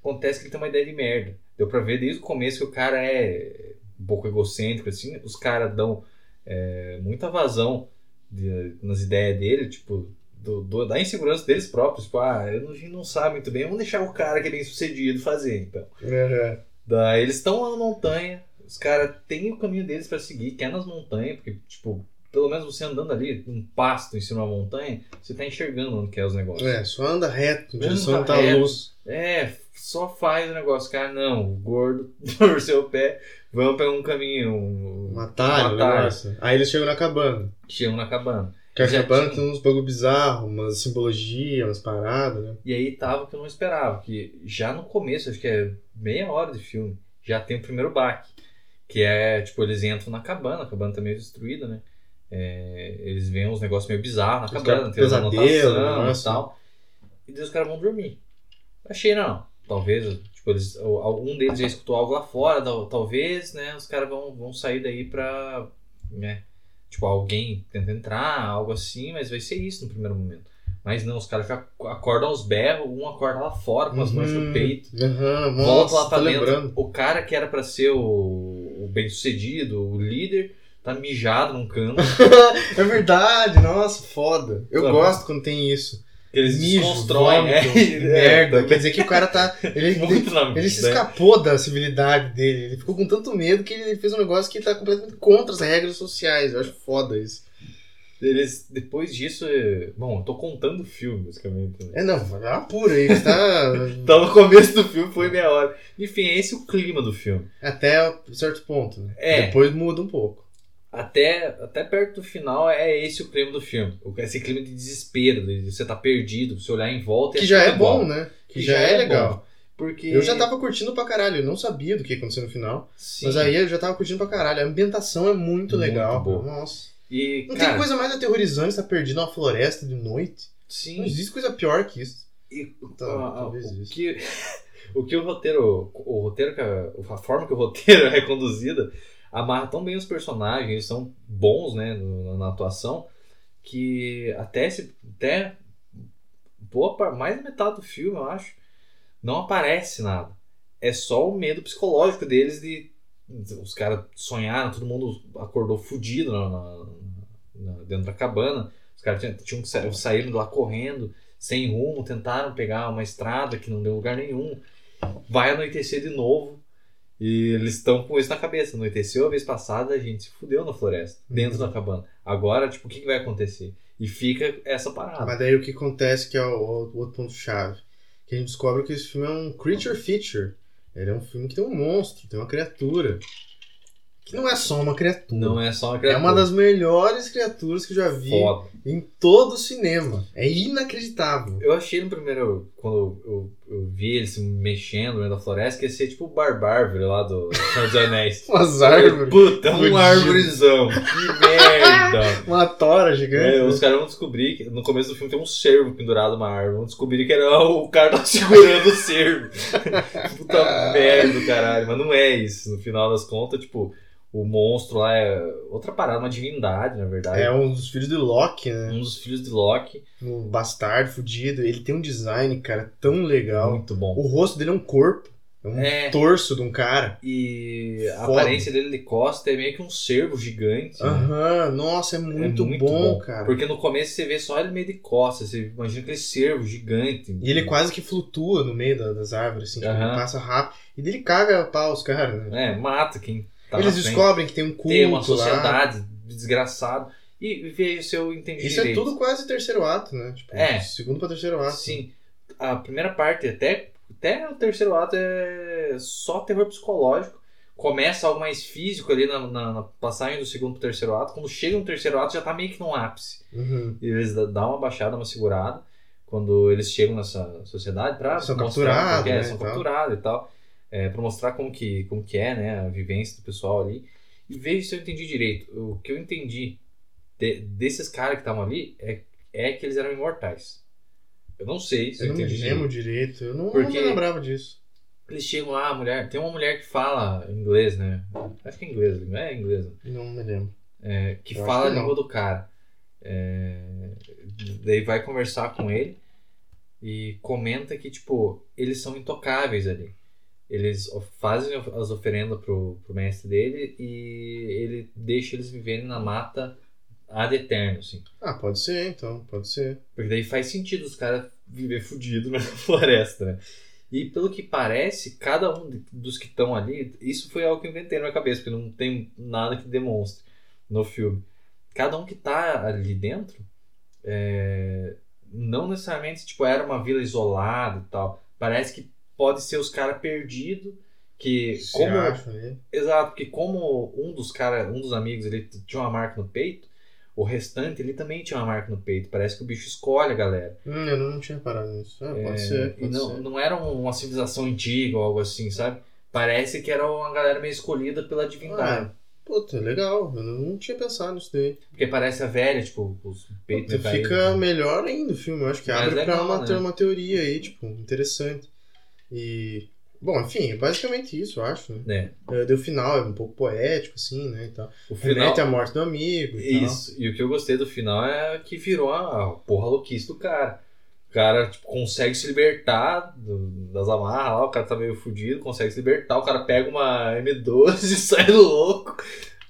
Acontece que ele tem uma ideia de merda. Deu pra ver desde o começo que o cara é um pouco egocêntrico, assim. Os caras dão é, muita vazão de- nas ideias dele, tipo, do- do- da insegurança deles próprios. Tipo, ah, a gente não sabe muito bem, vamos deixar o cara que é bem sucedido fazer, então. É, Daí eles estão lá na montanha, os caras têm o caminho deles pra seguir, que é nas montanhas, porque, tipo, pelo menos você andando ali, num pasto em cima da montanha, você tá enxergando onde que é os negócios. é, só anda reto, em direção tá reto. luz. É, só faz o negócio, cara, não, o gordo torceu o pé, vamos pegar um caminho, um, Um atalho, um um negócio. Aí eles chegam na cabana. chegam na cabana. Que a cabana tinha. tem uns bagulho bizarro, umas simbologia, umas paradas, né? E aí tava o que eu não esperava, que já no começo, acho que é meia hora de filme, já tem o primeiro baque. Que é, tipo, eles entram na cabana, a cabana tá meio destruída, né? É, eles veem uns negócios meio bizarros na Os cabana, tem pesadelo, anotação negócio. e tal. E daí os caras vão dormir. Achei não. Talvez, tipo, eles, algum deles já escutou algo lá fora, tal- talvez, né? Os caras vão, vão sair daí pra. Né, tipo, alguém tenta entrar, algo assim, mas vai ser isso no primeiro momento. Mas não, os caras já acordam aos berros, um acorda lá fora com as mãos no Uhum. peito. Aham, Volta lá nossa, pra tô dentro. lembrando. O cara que era pra ser o, o bem-sucedido, o líder, tá mijado num canto. É verdade, nossa, foda. Eu Aham. gosto quando tem isso. Eles Mijo, desconstroem, vômito, é, merda. é, Quer dizer que o cara tá. Ele, ele, na ele se né? escapou da civilidade dele. Ele ficou com tanto medo que ele fez um negócio que tá completamente contra as regras sociais. Eu acho foda isso. Eles, depois disso, é- bom, eu tô contando o filme, basicamente. né? É, não, vai lá pura aí. Está Então no começo do filme foi meia hora. Enfim, é esse o clima do filme. até certo ponto, né? É. Depois muda um pouco. Até, até perto do final é esse o clima do filme. Esse clima de desespero, de você tá perdido, você olhar em volta e Que é já é bom, né? Que, já, é, legal. bom. Porque. Eu já tava curtindo pra caralho, eu não sabia do que ia acontecer no final. Sim. Mas aí eu já tava curtindo pra caralho. A ambientação é muito, Muito legal. boa. Nossa. E, Não cara, tem coisa mais aterrorizante estar perdido numa floresta de noite. Não Sim. existe coisa pior que isso. E, Então, a- talvez o, isso. que, o que o roteiro. O roteiro, a, a forma que o roteiro é conduzida, amarra tão bem os personagens, eles são bons, né, no- na atuação, que até se. Até boa mais da metade do filme, eu acho, não aparece nada. É só o medo psicológico deles de. Os caras sonharam, todo mundo acordou fudido na- na- na- dentro da cabana. Os caras tinham, tinham que sa- saíram lá correndo, sem rumo, tentaram pegar uma estrada que não deu lugar nenhum. Vai anoitecer de novo. E eles estão com isso na cabeça. Anoiteceu a vez passada, a gente se fudeu na floresta, dentro Uhum. da cabana. Agora, tipo, o que, que vai acontecer? E fica essa parada. Mas daí o que acontece que é o, o outro ponto-chave. Que a gente descobre que esse filme é um creature feature. Ele é um filme que tem um monstro, tem uma criatura. Que não é só uma criatura. Não é só uma É criatura. uma das melhores criaturas que eu já vi Foda. em todo o cinema. É inacreditável. Eu achei no primeiro, quando eu, eu vi ele se mexendo no meio da floresta, que ia ser tipo o Barbárvore lá do Senhor dos Anéis. Umas árvores, Puta, Fudido. um árvorezão. Que merda. uma tora gigante. É, os caras vão descobrir que no começo do filme tem um cervo pendurado numa árvore. Vão descobrir que era o cara que tá segurando o cervo. Puta merda caralho. Mas não é isso. No final das contas, tipo, o monstro lá é outra parada, uma divindade, na verdade. É um dos filhos de Loki, né? Um dos filhos de Loki. Um bastardo, fudido. Ele tem um design, cara, tão legal. Muito bom. O rosto dele é um corpo. É um É. torso de um cara. E a Foda. aparência dele de costa é meio que um cervo gigante. né? Aham, nossa, é muito, é muito bom, cara. Porque no começo você vê só ele meio de costas, você imagina aquele cervo gigante. E ele quase que flutua no meio da- das árvores, assim, ele passa rápido. E dele caga a pau os caras, né? É, mata quem tá Eles descobrem que tem um culto Tem uma lá. sociedade desgraçado. E veja se eu entendi Isso é direito. tudo quase terceiro ato, né? Tipo, É. Segundo pra terceiro ato. Sim. A primeira parte, até, até o terceiro ato, é só terror psicológico. Começa algo mais físico ali na, na- na passagem do segundo pro terceiro ato. Quando chega no terceiro ato, já tá meio que no ápice. Uhum. E eles dão uma baixada, uma segurada. Quando eles chegam nessa sociedade pra São mostrar capturados, é, né, são capturados e tal. É, pra mostrar como que, como que é, né, a vivência do pessoal ali. E veja se eu entendi direito. O que eu entendi de- desses caras que estavam ali é, é que eles eram imortais. Eu não sei se eu, Eu não entendi lembro direito. Eu não, Porque- não lembrava disso. Eles chegam lá, a mulher. Tem uma mulher que fala inglês, né? Acho que é inglês, não é inglês. Não me lembro. é, que Eu fala que a não. língua do cara. É, daí vai conversar com ele e comenta que, tipo, eles são intocáveis ali. Eles fazem as oferendas pro, pro mestre dele e ele deixa eles viverem na mata ad eterno, assim. Ah, pode ser, então. Pode ser. Porque daí faz sentido os caras viver fudido na floresta, né? E pelo que parece, cada um dos que estão ali, isso foi algo que eu inventei na minha cabeça, porque não tem nada que demonstre no filme. Cada um que tá ali dentro, é, não necessariamente tipo, era uma vila isolada e tal. Parece que pode ser os caras perdidos, que Se como acha ali. Exato, porque como um dos cara, um dos amigos ele tinha uma marca no peito, o restante ele também tinha uma marca no peito. Parece que o bicho escolhe a galera. Hum, eu não tinha parado nisso. Ah, pode É, ser, e pode não, ser. não era uma civilização antiga ou algo assim, sabe? Parece que era uma galera meio escolhida pela divindade. Ah, puta, legal. Eu não tinha pensado nisso daí. Porque parece a velha, tipo, os peitos Puta, fica caídos. melhor ainda o filme. Eu acho que Mais abre legal, pra uma, né? uma teoria aí, tipo, interessante. E. Bom, enfim, é basicamente isso, eu acho. Né? É, É, o final é um pouco poético, assim, né? E tal. o final. Remete à morte do amigo e Isso. E o que eu gostei do final é que virou a porra louquice do cara. O cara tipo, consegue se libertar do- das amarras lá, o cara tá meio fudido, consegue se libertar, o cara pega uma M12 e sai louco.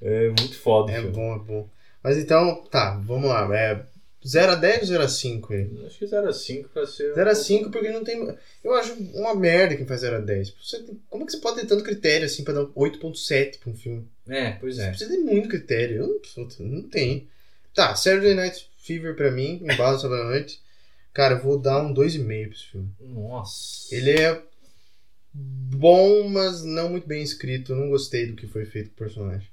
É muito foda. tal. É filme. bom, é bom. Mas então, tá, vamos lá. É 0 a 10 ou 0 a 5 aí? Acho que 0 a 5 pra ser. 0 a 5 porque não tem. Eu acho uma merda quem faz 0 a 10. Você Como é que você pode ter tanto critério assim pra dar 8.7 pra um filme? É, pois Você é. precisa de muito critério. Eu não, não tem. Tá, Saturday Night Fever pra mim, em base sobre a noite. Cara, eu vou dar um 2,5 pra esse filme. Nossa. Ele é bom, mas não muito bem escrito. Eu não gostei do que foi feito com o personagem.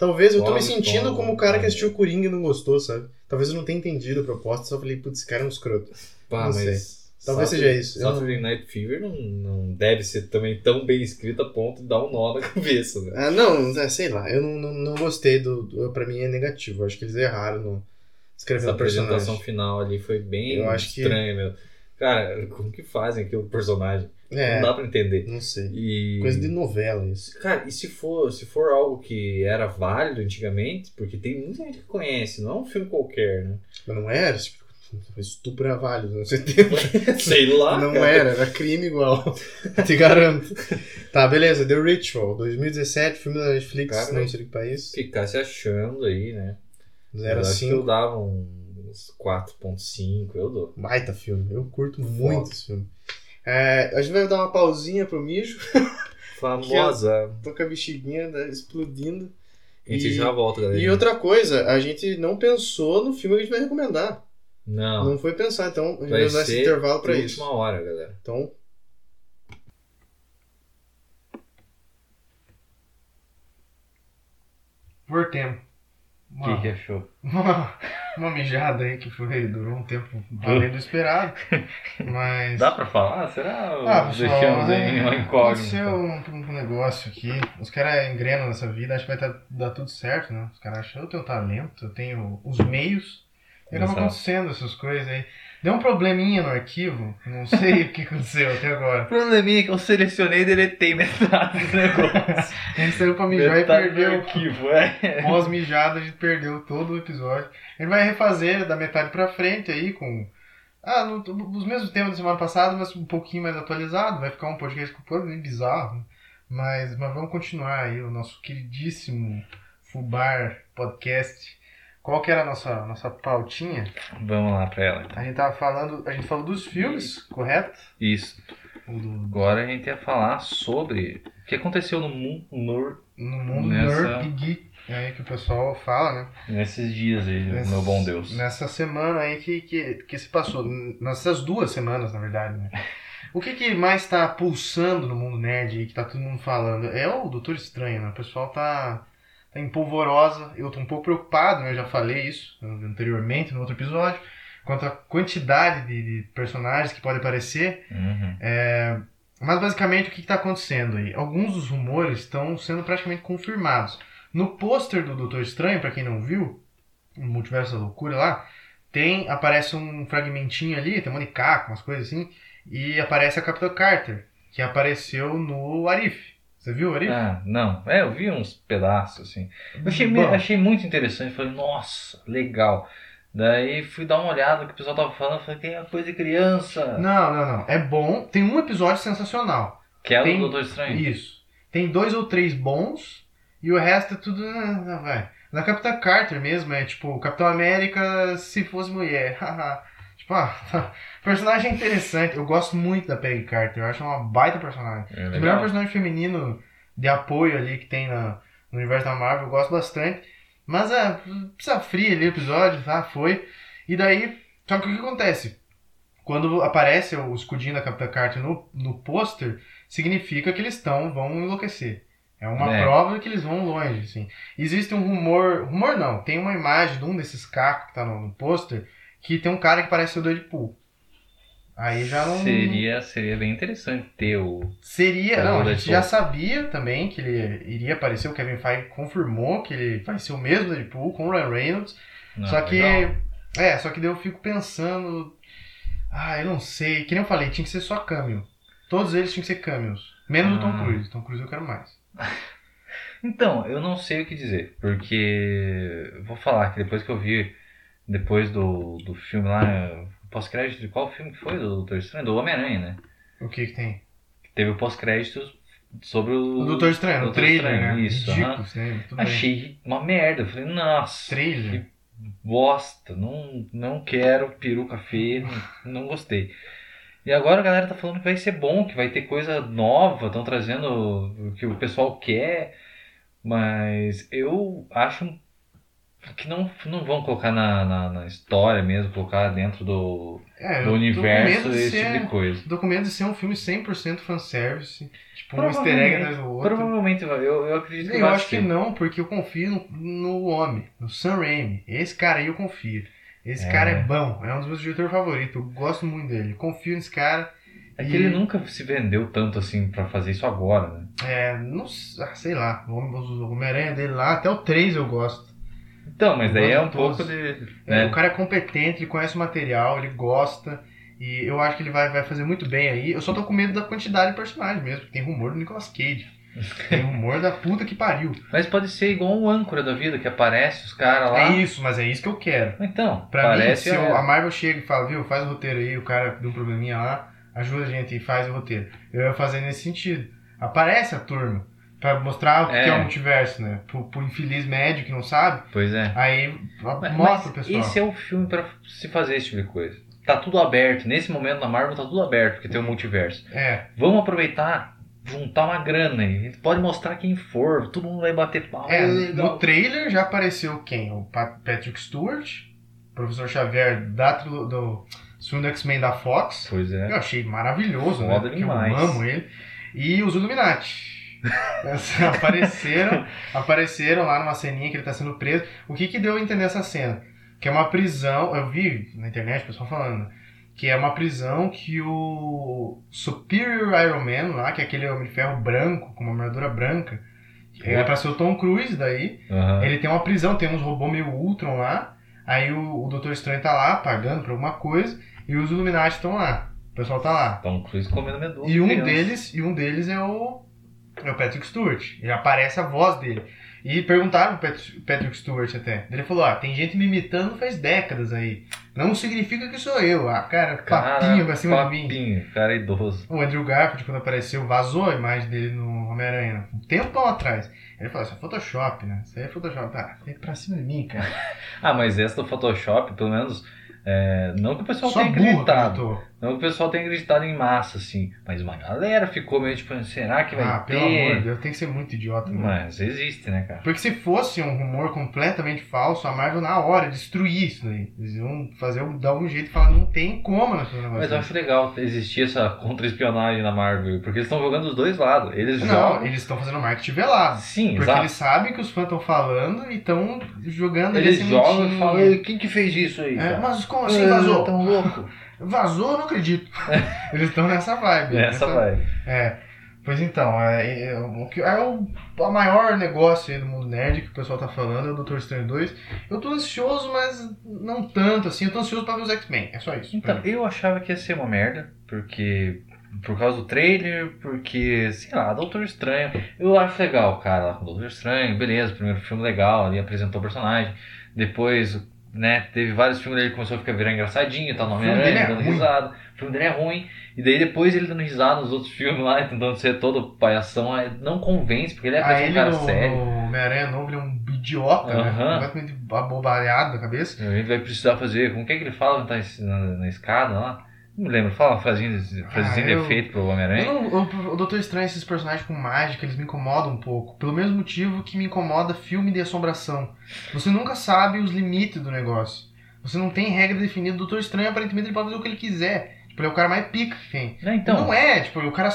Talvez eu tô me sentindo como o cara que tome. assistiu Coringa e não gostou, sabe? Talvez eu não tenha entendido a proposta, só falei, putz, esse cara é um escroto. Pá, não sei. Talvez seja isso. Saturday Night Fever não, não deve ser também tão bem escrito a ponto de dar um nó na cabeça, né? Ah, não, é, sei lá. Eu não, não, não gostei do, do. Pra mim é negativo. Eu acho que eles erraram no Essa o personagem. apresentação final ali foi bem Eu acho que- estranha mesmo. Cara, como que fazem aquele personagem? É, Não dá pra entender. não sei. E... Coisa de novela isso. Cara, e se for, se for algo que era válido antigamente, porque tem muita gente que conhece, não é um filme qualquer, né? Mas não era, tipo, estupro era válido nos 70. Sei lá. Não cara. era, era crime igual. Te garanto. Tá, beleza. The Ritual, 2017, filme da Netflix, Cara, não sei de que país. Ficar se achando aí, né? Zero a eu acho que eu dava uns 4.5, eu dou. Baita filme. Eu curto muito esse filme. É, a gente vai dar uma pausinha pro mijo. Famosa. Tô com a bexiguinha né, explodindo. A gente E- já volta, galera. E outra coisa, a gente não pensou no filme que a gente vai recomendar. Não, Não foi pensar, então a gente vai dar esse ser intervalo pra isso. última hora, galera. Então. Voltemos. O que, que achou? Uma, uma mijada aí que foi, durou um tempo além do esperado. Mas. Dá pra falar? Será? Ah, pessoal, Deixamos é, em uma aconteceu incógnita. um, um negócio aqui. Os caras engrenam nessa vida, acho que vai tá- dar tudo certo, né? Os caras acham, eu tenho talento, eu tenho os meios. E acaba acontecendo essas coisas aí. Deu um probleminha no arquivo, não sei o que aconteceu até agora. O probleminha que eu selecionei e deletei metade do negócio. A gente saiu pra mijar e metade do perdeu. arquivo, é. Pós mijada, a gente perdeu todo o episódio. Gente vai refazer da metade pra frente aí com. Ah, no- os mesmos temas da semana passada, mas um pouquinho mais atualizado. Vai ficar um podcast com bem bizarro. Mas, mas vamos continuar aí o nosso queridíssimo Fubar Podcast. Qual que era a nossa, nossa pautinha? Vamos lá pra ela. então. A gente tava falando. A gente falou dos filmes, correto? Isso. Do- Agora a gente ia falar sobre o que aconteceu no mundo no- no mundo Nessa- nerd geek. É aí que o pessoal fala, né? nesses dias aí, Ness- meu bom Deus. Nessa semana aí que, que, que se passou. Nessas duas semanas, na verdade, né? O que, que mais tá pulsando no mundo nerd aí, que tá todo mundo falando? É o Doutor Estranho, né? O pessoal tá, tá em polvorosa. Eu tô um pouco preocupado, né? Eu já falei isso anteriormente, no outro episódio. Quanto à quantidade de, de personagens que podem aparecer. Uhum. Mas basicamente o que está acontecendo aí? Alguns dos rumores estão sendo praticamente confirmados. No pôster do Doutor Estranho, para quem não viu, o Multiverso da Loucura lá, tem aparece um fragmentinho ali, tem um macaco, umas coisas assim, e aparece a Capitã Carter, que apareceu no Arif. Você viu Arif? Ah, não. É, eu vi uns pedaços assim. Eu achei, me- achei muito interessante. Falei, nossa, legal. Daí fui dar uma olhada no que o pessoal tava falando. Falei, tem uma coisa de criança. Não, não, não. É bom. Tem um episódio sensacional. Que é o Tem- do Doutor Estranho. Isso. Tem dois ou três bons e o resto é tudo. ah, vai. Na Capitã Carter mesmo, é tipo, Capitão América se fosse mulher. tipo, ah, personagem interessante. Eu gosto muito da Peggy Carter. Eu acho uma baita personagem. É O melhor personagem feminino de apoio ali que tem na, no universo da Marvel, eu gosto bastante. Mas é, precisa fria ali o episódio, tá? Foi. E daí, só que o que acontece? Quando aparece o escudinho da Capitã Carter no, no pôster, significa que eles estão, vão enlouquecer. É uma É. prova que eles vão longe, assim. Existe um rumor, rumor não, tem uma imagem de um desses cacos que tá no, no pôster, que tem um cara que parece o Deadpool. Aí já não... Seria, seria bem interessante ter o. Seria, não, a gente já sabia também que ele iria aparecer, o Kevin Feige confirmou que ele vai ser o mesmo Deadpool com o Ryan Reynolds, Não, só que, legal. é, só que daí eu fico pensando, ah, eu não sei, que nem eu falei, tinha que ser só cameo, todos eles tinham que ser cameos, menos o Tom Ah. Cruise, Tom Cruise eu quero mais. Então, eu não sei o que dizer, porque eu vou falar que depois que eu vi, depois do, do filme lá, pós-crédito de qual filme que foi do Doutor Estranho? Do Homem-Aranha, né? O que que tem? Teve o pós-crédito sobre o. O Doutor Estranho, o Doutor trailer, Estranho, né? Isso, Ridículo, tudo bem. Achei uma merda. Eu falei, nossa, Trailer? que bosta, não, não quero peruca feia, não, não gostei. E agora a galera tá falando que vai ser bom, que vai ter coisa nova, estão trazendo o que o pessoal quer, mas eu acho que não, não vão colocar na, na, na história mesmo, colocar dentro do, É, do universo esse ser- tipo de coisa. Medo de ser um filme 100% fanservice, tipo um easter egg atrás do outro. Provavelmente, vai, eu, eu acredito que Eu vai acho que ser. não, porque eu confio no, no homem, no Sam Raimi. Esse cara aí eu confio. Esse É. cara é bom, é um dos meus diretores favoritos. Eu gosto muito dele. Confio nesse cara. É E- que ele nunca se vendeu tanto assim pra fazer isso agora, né? É, não ah, sei lá, o Homem-Aranha dele lá, até o 3 eu gosto. Então, mas daí Eu é um pouco de. Né? O cara é competente, ele conhece o material, ele gosta. E eu acho que ele vai, vai fazer muito bem aí. Eu só tô com medo da quantidade de personagens mesmo, porque tem rumor do Nicolas Cage. Tem rumor da puta que pariu. Mas pode ser igual um âncora da vida, que aparece os caras lá. É isso, mas é isso que eu quero. Então, Pra mim, se o- a Marvel chega e fala, viu, faz o roteiro aí, o cara deu um probleminha lá, ajuda a gente e faz o roteiro. Eu ia fazer nesse sentido. Aparece a turma. Pra mostrar o que É. que é o multiverso, né? Pro, pro infeliz médio que não sabe, Pois é. aí Mas, mostra o mas pessoal. esse é o filme pra se fazer esse tipo de coisa. Tá tudo aberto. Nesse momento na Marvel tá tudo aberto, porque tem o multiverso. É, Vamos aproveitar, juntar uma grana aí. A gente pode mostrar quem for, todo mundo vai bater pau. é, legal. no trailer já apareceu quem? O Pa- Patrick Stewart, professor Xavier da, do filme do X-Men da Fox. Pois é. Eu achei maravilhoso, né? Foda Porque demais. eu amo ele. E os Illuminati. Apareceram, apareceram lá numa ceninha que ele tá sendo preso. O que que deu a entender essa cena? Que é uma prisão, eu vi na internet o pessoal falando, que é uma prisão que o Superior Iron Man lá, que é aquele Homem de Ferro branco, com uma armadura branca, é pra ser o Tom Cruise daí, Aham. ele tem uma prisão, tem uns robôs meio Ultron lá. Aí o, o Doutor Estranho tá lá, pagando por alguma coisa, e os Illuminati estão lá. O pessoal tá lá. Tom Cruise comendo medusa. E um criança. deles, e um deles é o, é o Patrick Stewart. E aparece a voz dele. E perguntaram pro Pat- Patrick Stewart até. Ele falou: Ah, tem gente me imitando faz décadas aí. Não significa que sou eu. Ah, cara, papinho pra cima de mim. papinho, cara idoso. O Andrew Garfield, quando apareceu, vazou a imagem dele no Homem-Aranha. Um tempão atrás. Ele falou: Isso é Photoshop, né? Isso aí é Photoshop. Tá, vem pra cima de mim, cara. Ah, mas essa do Photoshop, pelo menos, é, não que o pessoal Só tenha burro que o pessoal tenha acreditado em massa, assim. Mas uma galera ficou meio tipo, será que vai Ah, ter? pelo amor de Deus, tem que ser muito idiota. Né? Mas existe, né, cara? Porque se fosse um rumor completamente falso, a Marvel na hora destruir isso daí. Eles iam fazer, dar um jeito e falar, não tem como um negócio Mas eu acho legal existir essa contra-espionagem na Marvel, porque eles estão jogando os dois lados. Eles Não, jogam. eles estão fazendo marketing velado. Sim, Porque exato. eles sabem que os fãs estão falando e estão jogando ali Eles jogam e falam, "Ei, quem que fez isso aí? É, cara?" mas como assim Ah, vazou? Tão louco. Vazou, eu não acredito. eles estão nessa vibe. Essa vai. É. Pois então, é, é, o que é o a maior negócio aí do mundo nerd que o pessoal tá falando é o Doutor Estranho 2. Eu tô ansioso, mas não tanto assim. Eu tô ansioso pra ver os X-Men. É só isso. Então, eu achava que ia ser uma merda, porque. Por causa do trailer, porque, sei lá, Doutor Estranho. Eu acho legal, cara, lá com o Doutor Estranho, beleza, primeiro filme legal, ali apresentou o personagem. Depois, né, teve vários filmes dele que começou a ficar virar engraçadinho, tá no O Homem-Aranha, é dando ruim. risada. O filme dele é ruim. E daí depois ele dando risada nos outros filmes lá, tentando ser todo palhação, não convence, porque ele é Ah, parece um ele cara no, sério. no Homem-Aranha novo, ele é um idiota, né? Aham. Completamente abobalhado da cabeça. A gente vai precisar fazer. Como que é que ele fala tá na, na escada lá? Não me lembro. Fala uma frasinha, frasinha de eu- efeito pro Homem-Aranha. Não- o, o Doutor Estranho, esses personagens com mágica, eles me incomodam um pouco. Pelo mesmo motivo que me incomoda filme de assombração. Você nunca sabe os limites do negócio. Você não tem regra definida. O Doutor Estranho, aparentemente, ele pode fazer o que ele quiser. Tipo, ele é o cara mais pica que tem. Não, então, Não é, tipo, o cara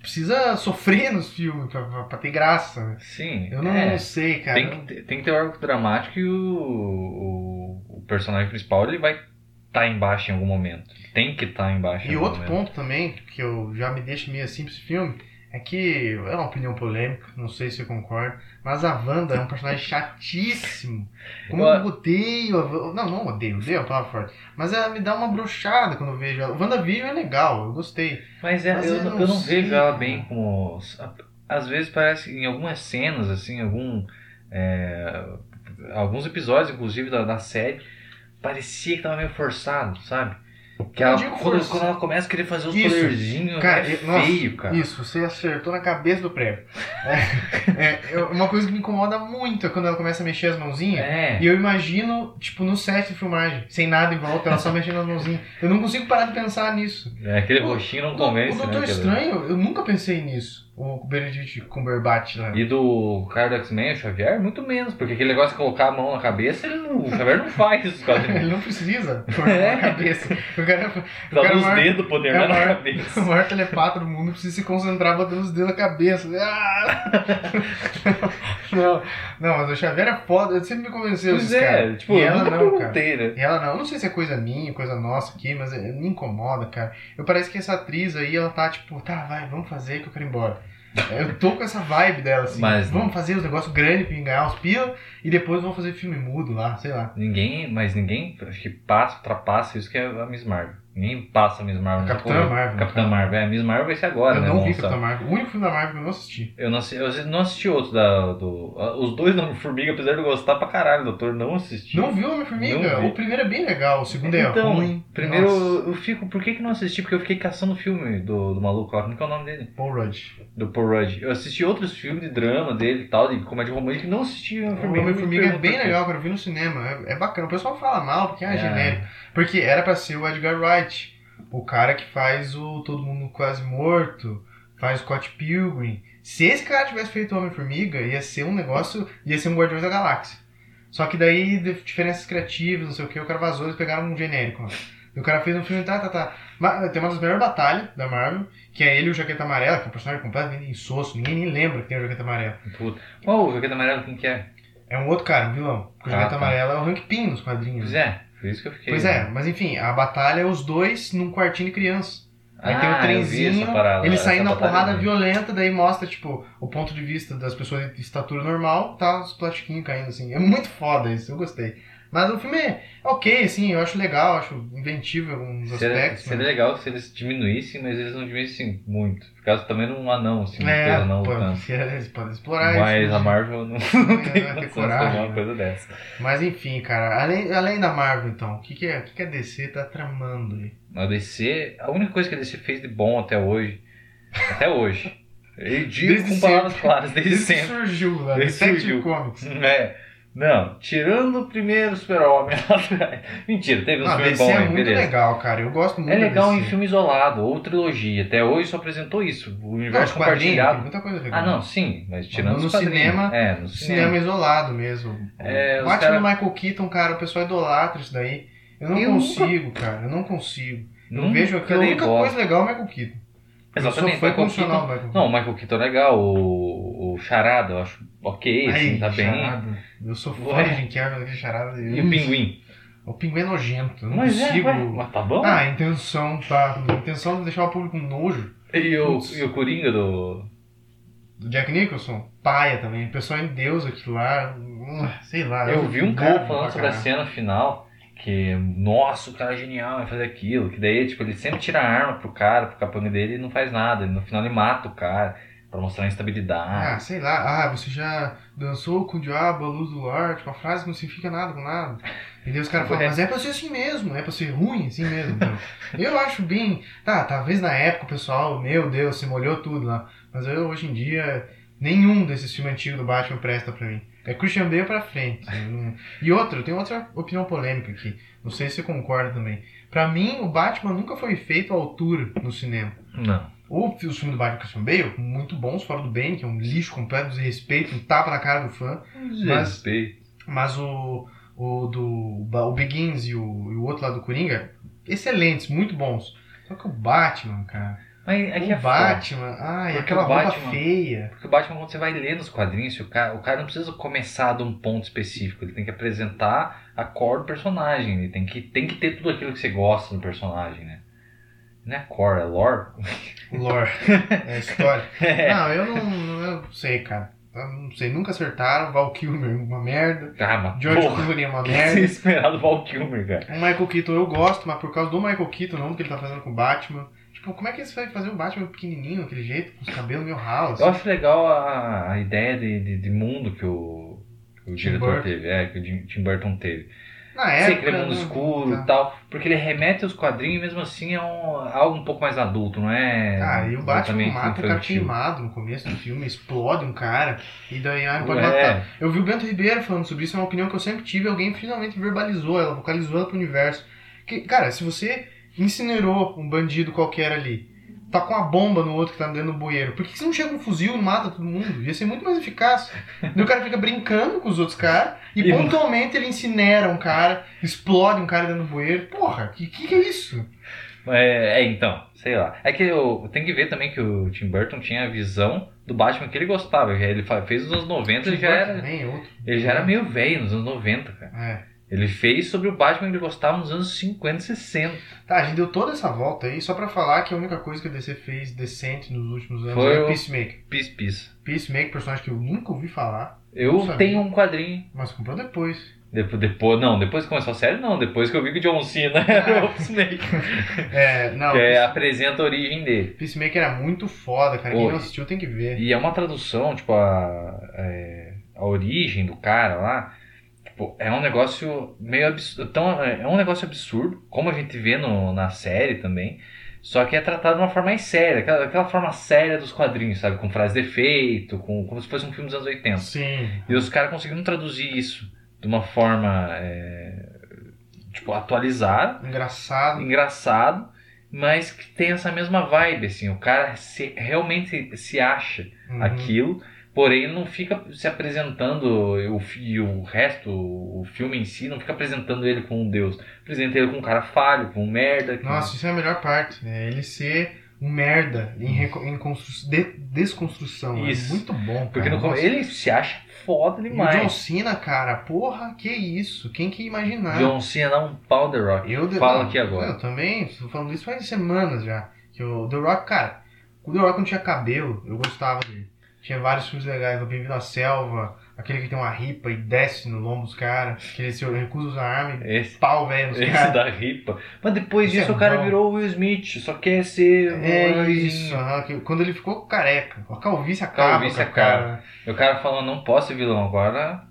precisa sofrer nos filmes pra, pra- pra ter graça. né? sim. Eu não, é, sei, cara. tem, que, ter- tem que ter o arco dramático e o, o, o personagem principal ele vai estar embaixo em algum momento. Tem que estar embaixo em E outro momento. ponto também, que eu já me deixa meio assim pra esse filme, é que é uma opinião polêmica, não sei se você concorda, mas a Wanda é um personagem chatíssimo. Como Eu- eu odeio a Wanda. Não, não odeio, odeio uma palavra forte. Mas ela me dá uma brochada quando eu vejo ela. WandaVision é legal, eu gostei. Mas, é, Mas eu, eu não- eu não vejo ela bem como. Às vezes parece em algumas cenas, assim, algum. é, alguns episódios, inclusive, da, da série, parecia que tava meio forçado, sabe? Que ela, quando, quando ela começa a querer fazer os Isso. poderzinhos, Cara, é nossa, feio, cara. Isso, você acertou na cabeça do prego. É, é, é uma coisa que me incomoda muito é quando ela começa a mexer as mãozinhas. É. E eu imagino, tipo, no set de filmagem, sem nada em volta, ela só mexendo as mãozinhas. Eu não consigo parar de pensar nisso. É, aquele O- roxinho não O- convence, o Doutor né? aquele- Estranho, eu nunca pensei nisso. O Benedict Cumberbatch lá. E do cara do X-Men, o Xavier, muito menos, porque aquele negócio de colocar a mão na cabeça, ele não, o Xavier não faz isso. Ele não precisa pôr É. na cabeça. O cara, o Dá cara nos maior- dedos poder é na maior- cabeça. o maior telepata do mundo precisa se concentrar botando os dedos na cabeça. Ah! não, não, mas o Xavier é foda. Ele sempre me convenceu Pois é, caras. tipo, e eu ela não, cara. né? E ela não, eu não sei se é coisa minha, coisa nossa aqui, mas é- me incomoda, cara. Eu parece que essa atriz aí, ela tá tipo, tá, vai, vamos fazer que eu quero ir embora. Eu tô com essa vibe dela, assim. Mas- vamos fazer os negócios grandes pra ganhar uns pila e depois vamos fazer filme mudo lá, sei lá. Ninguém, mas ninguém, acho que passa, ultrapassa isso que é a Miss Marvel. Ninguém passa a Miss Marvel. Capitã porra. Marvel, Capitã. Marvel. É, a Miss Marvel vai ser agora, eu né? não vi moça? Capitão Marvel. O único filme da Marvel que eu não assisti. Eu não, assi- eu não assisti outro da, do. Os dois da Formiga, apesar de eu gostar pra caralho, doutor, não assisti. Não viu Homem-Formiga? O primeiro é bem legal, o segundo é então, ruim. primeiro Nossa. eu fico. Por que, que não assisti? Porque eu fiquei caçando o filme do, do maluco lá. Como que é o nome dele? Paul Rudd. Do Paul Rudd. Eu assisti outros filmes de drama dele e tal, de comédia romântica, e não assisti o O Formiga. Homem-Formiga é bem legal, cara. Eu vi no cinema. É, é bacana. O pessoal fala mal porque é, É. genérico. Porque era pra ser o Edgar Wright. O cara que faz o Todo Mundo Quase Morto. Faz o Scott Pilgrim. Se esse cara tivesse feito o Homem-Formiga, ia ser um negócio. ia ser um Guardiões da Galáxia. Só que daí, de- diferenças criativas, não sei o que, o cara vazou, eles pegaram um genérico. lá. E o cara fez um filme, tá, tá, tá. Mas tem uma das melhores batalhas da Marvel, que é ele e o Jaqueta Amarela, que é um personagem completamente insosso, ninguém nem lembra que tem o Jaqueta Amarela. Puta. Qual o Jaqueta Amarelo, quem que é? É um outro cara, um vilão. Porque o Ah, Jaqueta tá. Amarela é o Hank Pym nos quadrinhos. Pois é, por isso que eu fiquei. Pois é, mas enfim, a batalha é os dois num quartinho de criança. Aí tem Ah, o eu vi trenzinho, parada, ele saindo na porrada violenta, daí mostra, tipo, o ponto de vista das pessoas de estatura normal, tá os plastiquinhos caindo, assim. É muito foda isso, eu gostei. Mas o filme é ok, assim, eu acho legal, acho inventivo em alguns Seria, aspectos. seria mas- legal se eles diminuíssem, mas eles não diminuíssem muito. Ficasse também num anão, assim, É, coisa não pô, lutando. eles podem explorar Mas isso. a né? Marvel não, Não não tem não de coragem, uma né? coisa dessa. Mas enfim, cara, além, além da Marvel, então, o que, que, é, o que, que a DC tá tramando aí? A DC, a única coisa que a DC fez de bom até hoje, até hoje, eu digo Desde com palavras claras, desde Desde sempre. surgiu lá, Desde surgiu. Comics. É. Não, tirando o primeiro Super-Homem lá atrás. Mentira, teve uns Não, a filmes DC bons, é muito beleza. legal, cara. Eu gosto muito É legal em filme isolado ou trilogia. Até hoje só apresentou isso. O Não, universo tem compartilhado. muita coisa legal. Ah, não, sim, mas tirando No os quadrinhos. cinema- É, no Cinema cinema. isolado mesmo. É, Batman cara- do Michael Keaton, cara, o pessoal idolatra isso daí. Eu não Eu consigo, cara. Eu não consigo. Eu Nunca vejo aquilo. A única bola. coisa legal é o Michael Keaton. Exatamente. Eu sou fã Michael Keaton- Michael Não, o Michael Keaton é legal. O, o Charada, eu acho ok, assim, Ai, tá bem. charada. Eu sou fã Ué. de Jim Carrey charada. E o Pinguim. O pinguim é nojento. Eu não Mas é, consigo. ué, mas tá bom. Ah, a intenção, tá. A intenção de deixar o público com nojo. e, o, putz. e o Coringa do. Do Jack Nicholson, paia também. O pessoal em Deus aquilo lá. hum, Sei lá. Eu vi um povo falando sobre a cena final. Que, nossa, o cara é genial, vai fazer aquilo. Que daí, tipo, ele sempre tira a arma pro cara, pro capanga dele e não faz nada. No final ele mata o cara pra mostrar a Ah, instabilidade. sei lá. Ah, você já dançou com o diabo, a luz do lar. Tipo, a frase que não significa nada com nada. E daí os caras falam, mas é pra ser assim mesmo, é pra ser ruim assim mesmo. Eu acho bem. Tá, talvez na época o pessoal, meu Deus, se molhou tudo lá. Mas eu, hoje em dia, nenhum desses filmes antigos do Batman presta pra mim. É Christian Bale pra frente. eu não- E outra, eu tenho outra opinião polêmica aqui. Não sei se você concorda também. Pra mim, o Batman nunca foi feito à altura no cinema. Não. O, os filmes do Batman Christian Bale, muito bons, fora do bem, que é um lixo completo, desrespeito, um tapa na cara do fã. Mas- Respeito. Mas o, o do o Begins e o, e o outro lá do Coringa, excelentes, muito bons. Só que o Batman, cara. Mas é que o é foda. Batman, ai, Porque aquela o roupa Batman- feia. Porque o Batman, quando você vai ler nos quadrinhos, o cara, o cara não precisa começar de um ponto específico. Ele tem que apresentar a core do personagem. Ele tem que, tem que ter tudo aquilo que você gosta do personagem, né? Não é core, é lore. Lore. é a história. Não, eu não, eu não sei, cara. Eu não sei, nunca acertaram. Val Kilmer, uma merda. Ah, mas George Clooney é uma que merda. você esperar do Val Kilmer, cara? O Michael Keaton eu gosto, mas por causa do Michael Keaton, não que ele tá fazendo com o Batman. Tipo, como é que você vai fazer o Batman pequenininho, daquele jeito, com os cabelos meio ralos? Eu acho legal a, a ideia de, de, de mundo que o, que o Tim diretor Burton. teve, é, que o Tim Burton teve. Na Sei época... aquele mundo não- escuro tá. e tal, porque ele remete aos quadrinhos e mesmo assim é um, algo um pouco mais adulto, não é? Ah, e o Batman mata o cara queimado no começo do filme, explode um cara, e daí ah, pode Ué. matar. Eu vi o Bento Ribeiro falando sobre isso, é uma opinião que eu sempre tive, alguém finalmente verbalizou ela, vocalizou ela pro universo. Que, cara, se você incinerou um bandido qualquer ali, tá com uma bomba no outro que tá dentro do bueiro. Por que, você não chega com um fuzil e mata todo mundo? Ia ser muito mais eficaz. Daí o cara fica brincando com os outros caras e, E- pontualmente ele incinera um cara, explode um cara dentro do bueiro. Porra, que que, que é isso? É, é, então, sei lá. É que eu tenho que ver também que o Tim Burton tinha a visão do Batman que ele gostava. Ele fez nos anos 90, ele já era, Também, outro. ele já era meio velho nos anos 90, cara. É. Ele fez sobre o Batman que ele gostava nos anos 50 e 60. Tá, a gente deu toda essa volta aí só pra falar que a única coisa que a DC fez decente nos últimos anos Foi é o- Peacemaker. Pis, pis. Peacemaker, personagem que eu nunca ouvi falar, Eu tenho um quadrinho. mas comprou depois. Depois, depois, não, depois que começou a série, não. Depois que eu vi que o John Cena era o Peacemaker. É, não, que é, Peace- apresenta a origem dele. Peacemaker era muito foda, cara. Quem Oi. não assistiu tem que ver. E é uma tradução, tipo, a, é, a origem do cara lá. Tipo, é um negócio meio absurdo. Tão, é um negócio absurdo, como a gente vê no, na série também. Só que é tratado de uma forma mais séria, aquela, aquela forma séria dos quadrinhos, sabe? Com frase de efeito, com, como se fosse um filme dos anos 80. Sim. E os caras conseguiram traduzir isso de uma forma, é, tipo, atualizada, Engraçado. engraçado, mas que tem essa mesma vibe, assim. O cara se, realmente se acha Uhum. aquilo, porém ele não fica se apresentando, o, e o resto, o filme em si, não fica apresentando ele como um deus. Apresenta ele como um cara falho, como um merda. que- Nossa, isso é a melhor parte. É ele ser um merda em, reco- em constru- de- desconstrução. Isso. É muito bom. Porque cara. no come- Nossa. ele se acha foda E o John demais. Cena, cara, porra, que isso? Quem que ia imaginar? John Cena dá um pau The Rock. Eu, Fala não, aqui agora. Eu também, tô falando isso faz semanas já. Que o The Rock, cara, o The Rock não tinha cabelo, eu gostava dele. Tinha vários filmes legais, o Bem-vindo à Selva, aquele que tem uma ripa e desce no lombo dos caras, que ele se recusa a usar arma e Esse, pau velho nos esse caras. da ripa. Mas depois Esse disso é o cara bom. virou o Will Smith, só quer ser É heróizinho. isso, quando ele ficou careca, a calvície acaba Calvície acaba. cara. E o cara falando, não posso ser vilão, agora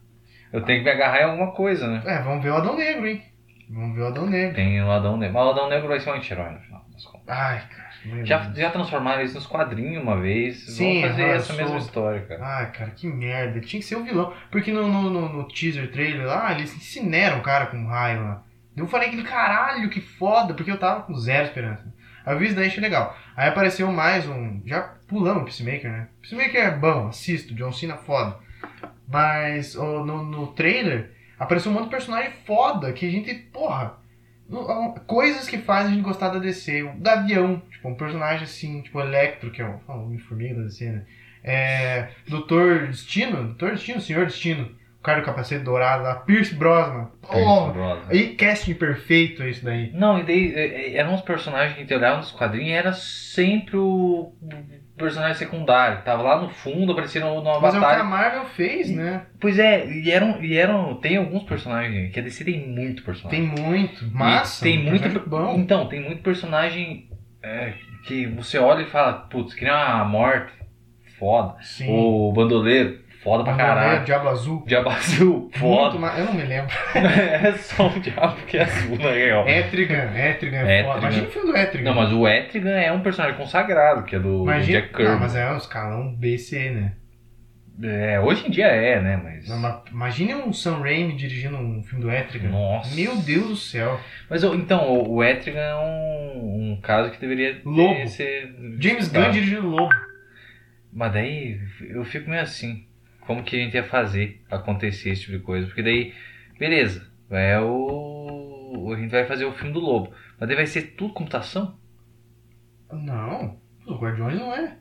eu tenho que me agarrar em alguma coisa, né? É, vamos ver o Adão Negro, hein? Vamos ver o Adão Negro. Tem o Adão Negro. Mas o Adão Negro vai ser um anti-herói no final das contas. Ai, cara. Meu Já, Deus. já transformaram isso nos quadrinhos uma vez. Sim, Vamos fazer aham, essa eu mesma sou- história, cara. Ai, cara, que merda. Ele Tinha que ser o vilão. Porque no, no, no, no teaser trailer lá, eles incineram o cara com um raio lá. Eu falei que caralho, que foda, porque eu tava com zero esperança. Aí eu vi isso daí, achei legal. Aí apareceu mais um. Já pulamos o Peacemaker, né? Peacemaker é bom, assisto, John Cena foda. Mas ó, no, no trailer apareceu um monte de personagem foda que a gente, porra. Coisas que fazem a gente gostar da DC. O Gavião, tipo, um personagem assim, tipo Electro, que é o, o Homem-Formiga da DC, né? É, Doutor Destino, Doutor Destino, Senhor Destino, o cara do capacete dourado lá, Pierce Brosnan. Oh, aí casting perfeito é isso daí. Não, e daí é, é, eram uns personagens que a gente olhava nos quadrinhos e era sempre o personagem secundário. Tava lá no fundo, aparecia no, no Mas é o que a Avatar. Marvel fez, né? Pois é, e eram, e eram. Tem alguns personagens, que a DC tem muito personagem. Tem muito, E massa. tem um muito. bom. Então, tem muito personagem é, que você olha e fala, putz, que nem a morte, foda. Sim. O bandoleiro, foda pra caralho. Diabo Azul. Diabo azul, Muito foda. ma- Eu não me lembro. é só um diabo que é azul, na real. Etrigan, Etrigan é foda. Imagina o filme do Etrigan. Não, mas o Etrigan é um personagem consagrado, que é do, Imagina... Jack Kirby. Não, mas é um escalão BC, né? É, hoje em dia é, né? Mas. Não, Imagine um Sam Raimi dirigindo um filme do Etrigan. Nossa. Meu Deus do céu. Mas então, o, Etrigan é um, um caso que deveria Lobo. ser. James. Gunn dirigindo Lobo. Mas daí eu fico meio assim. Como que a gente ia fazer acontecer esse tipo de coisa? Porque daí, beleza, é o. A gente vai fazer o filme do Lobo. Mas daí vai ser tudo computação? Não, os Guardiões não é.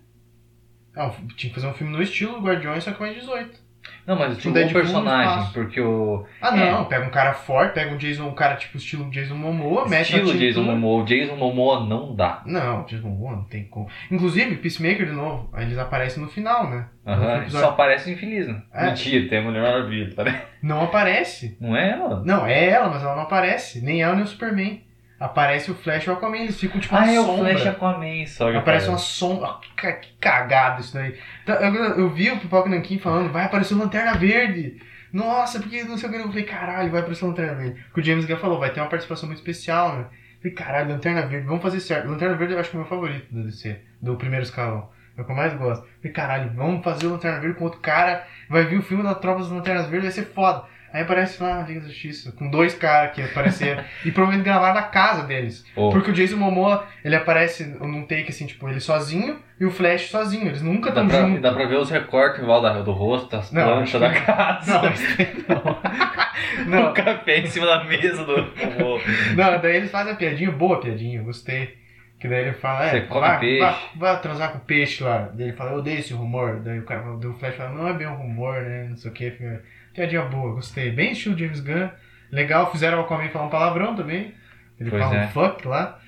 Ah, tinha que fazer um filme no estilo Guardiões, só que mais 18. Não, mas Tipo tipo, no personagem, porque o. Ah, É. não, pega um cara forte, pega um Jason, um cara tipo estilo Jason Momoa, mete Estilo na Jason tintura. Momoa. O Jason Momoa não dá. Não, Jason Momoa não tem como. Inclusive, Peacemaker de novo, eles aparecem no final, né? Aham, episódio. Só aparece infeliz, né? É. Mentira, tem a Mulher Maravilha, tá? Não aparece. Não é ela? Não, é ela, mas ela não aparece. Nem ela nem o Superman. Aparece o Flash e o Aquaman, eles ficam tipo uma Ah, é o sombra. Flash Aquaman só que Aparece uma sombra. Ah, Que, que cagado isso daí. Então, eu, eu vi o Pipoca Nankin falando, vai aparecer o Lanterna Verde. Nossa, porque não sei o que. Eu falei, caralho, vai aparecer o Lanterna Verde. Porque o James Gunn falou, vai ter uma participação muito especial, né? Eu falei, caralho, Lanterna Verde, vamos fazer certo. Lanterna Verde eu acho que é o meu favorito do DC, do primeiro escalão. É o que eu mais gosto. Eu falei, caralho, vamos fazer o Lanterna Verde com outro cara. Vai vir o filme da Tropa das Lanternas Verdes, vai ser foda. Aí aparece lá a Liga da Justiça, com dois caras que apareceram. e provavelmente gravaram na casa deles. Ô, Porque o Jason Momoa, ele aparece num take assim, tipo, ele sozinho e o Flash sozinho. Eles nunca estão juntos. dá pra ver os recortes em volta do rosto, as Não, planchas da casa. Não, aí não. O não, café em cima da mesa do. do- não, daí eles fazem a piadinha, boa piadinha, gostei. Que daí ele fala, é, Você come vai, peixe. vai, vai transar com peixe lá. Daí ele fala, eu odeio esse rumor. Daí o cara fala, daí o Flash fala, não é bem um rumor, né? Não sei o que. Fica... Piadinha boa, gostei. Bem estilo James Gunn. Legal, fizeram o Aquaman falar um palavrão também. Ele Pois fala é. um fuck lá.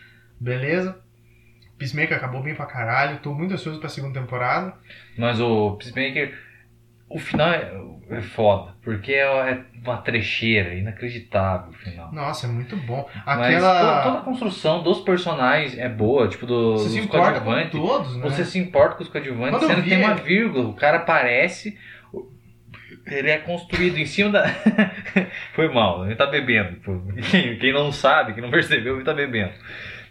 Beleza. Peacemaker acabou bem pra caralho. Tô muito ansioso pra segunda temporada. Mas o Peacemaker, o final é, é foda, porque é, é uma trecheira, inacreditável o final. Nossa, é muito bom. Mas Aquela. to- toda a construção dos personagens é boa, tipo do, Você dos se importa com todos, né? Você se importa com os coadjuvantes, Quando sendo que tem uma vírgula, o cara aparece, ele é construído em cima da. Foi mal, ele tá bebendo. quem não sabe, quem não percebeu, ele tá bebendo.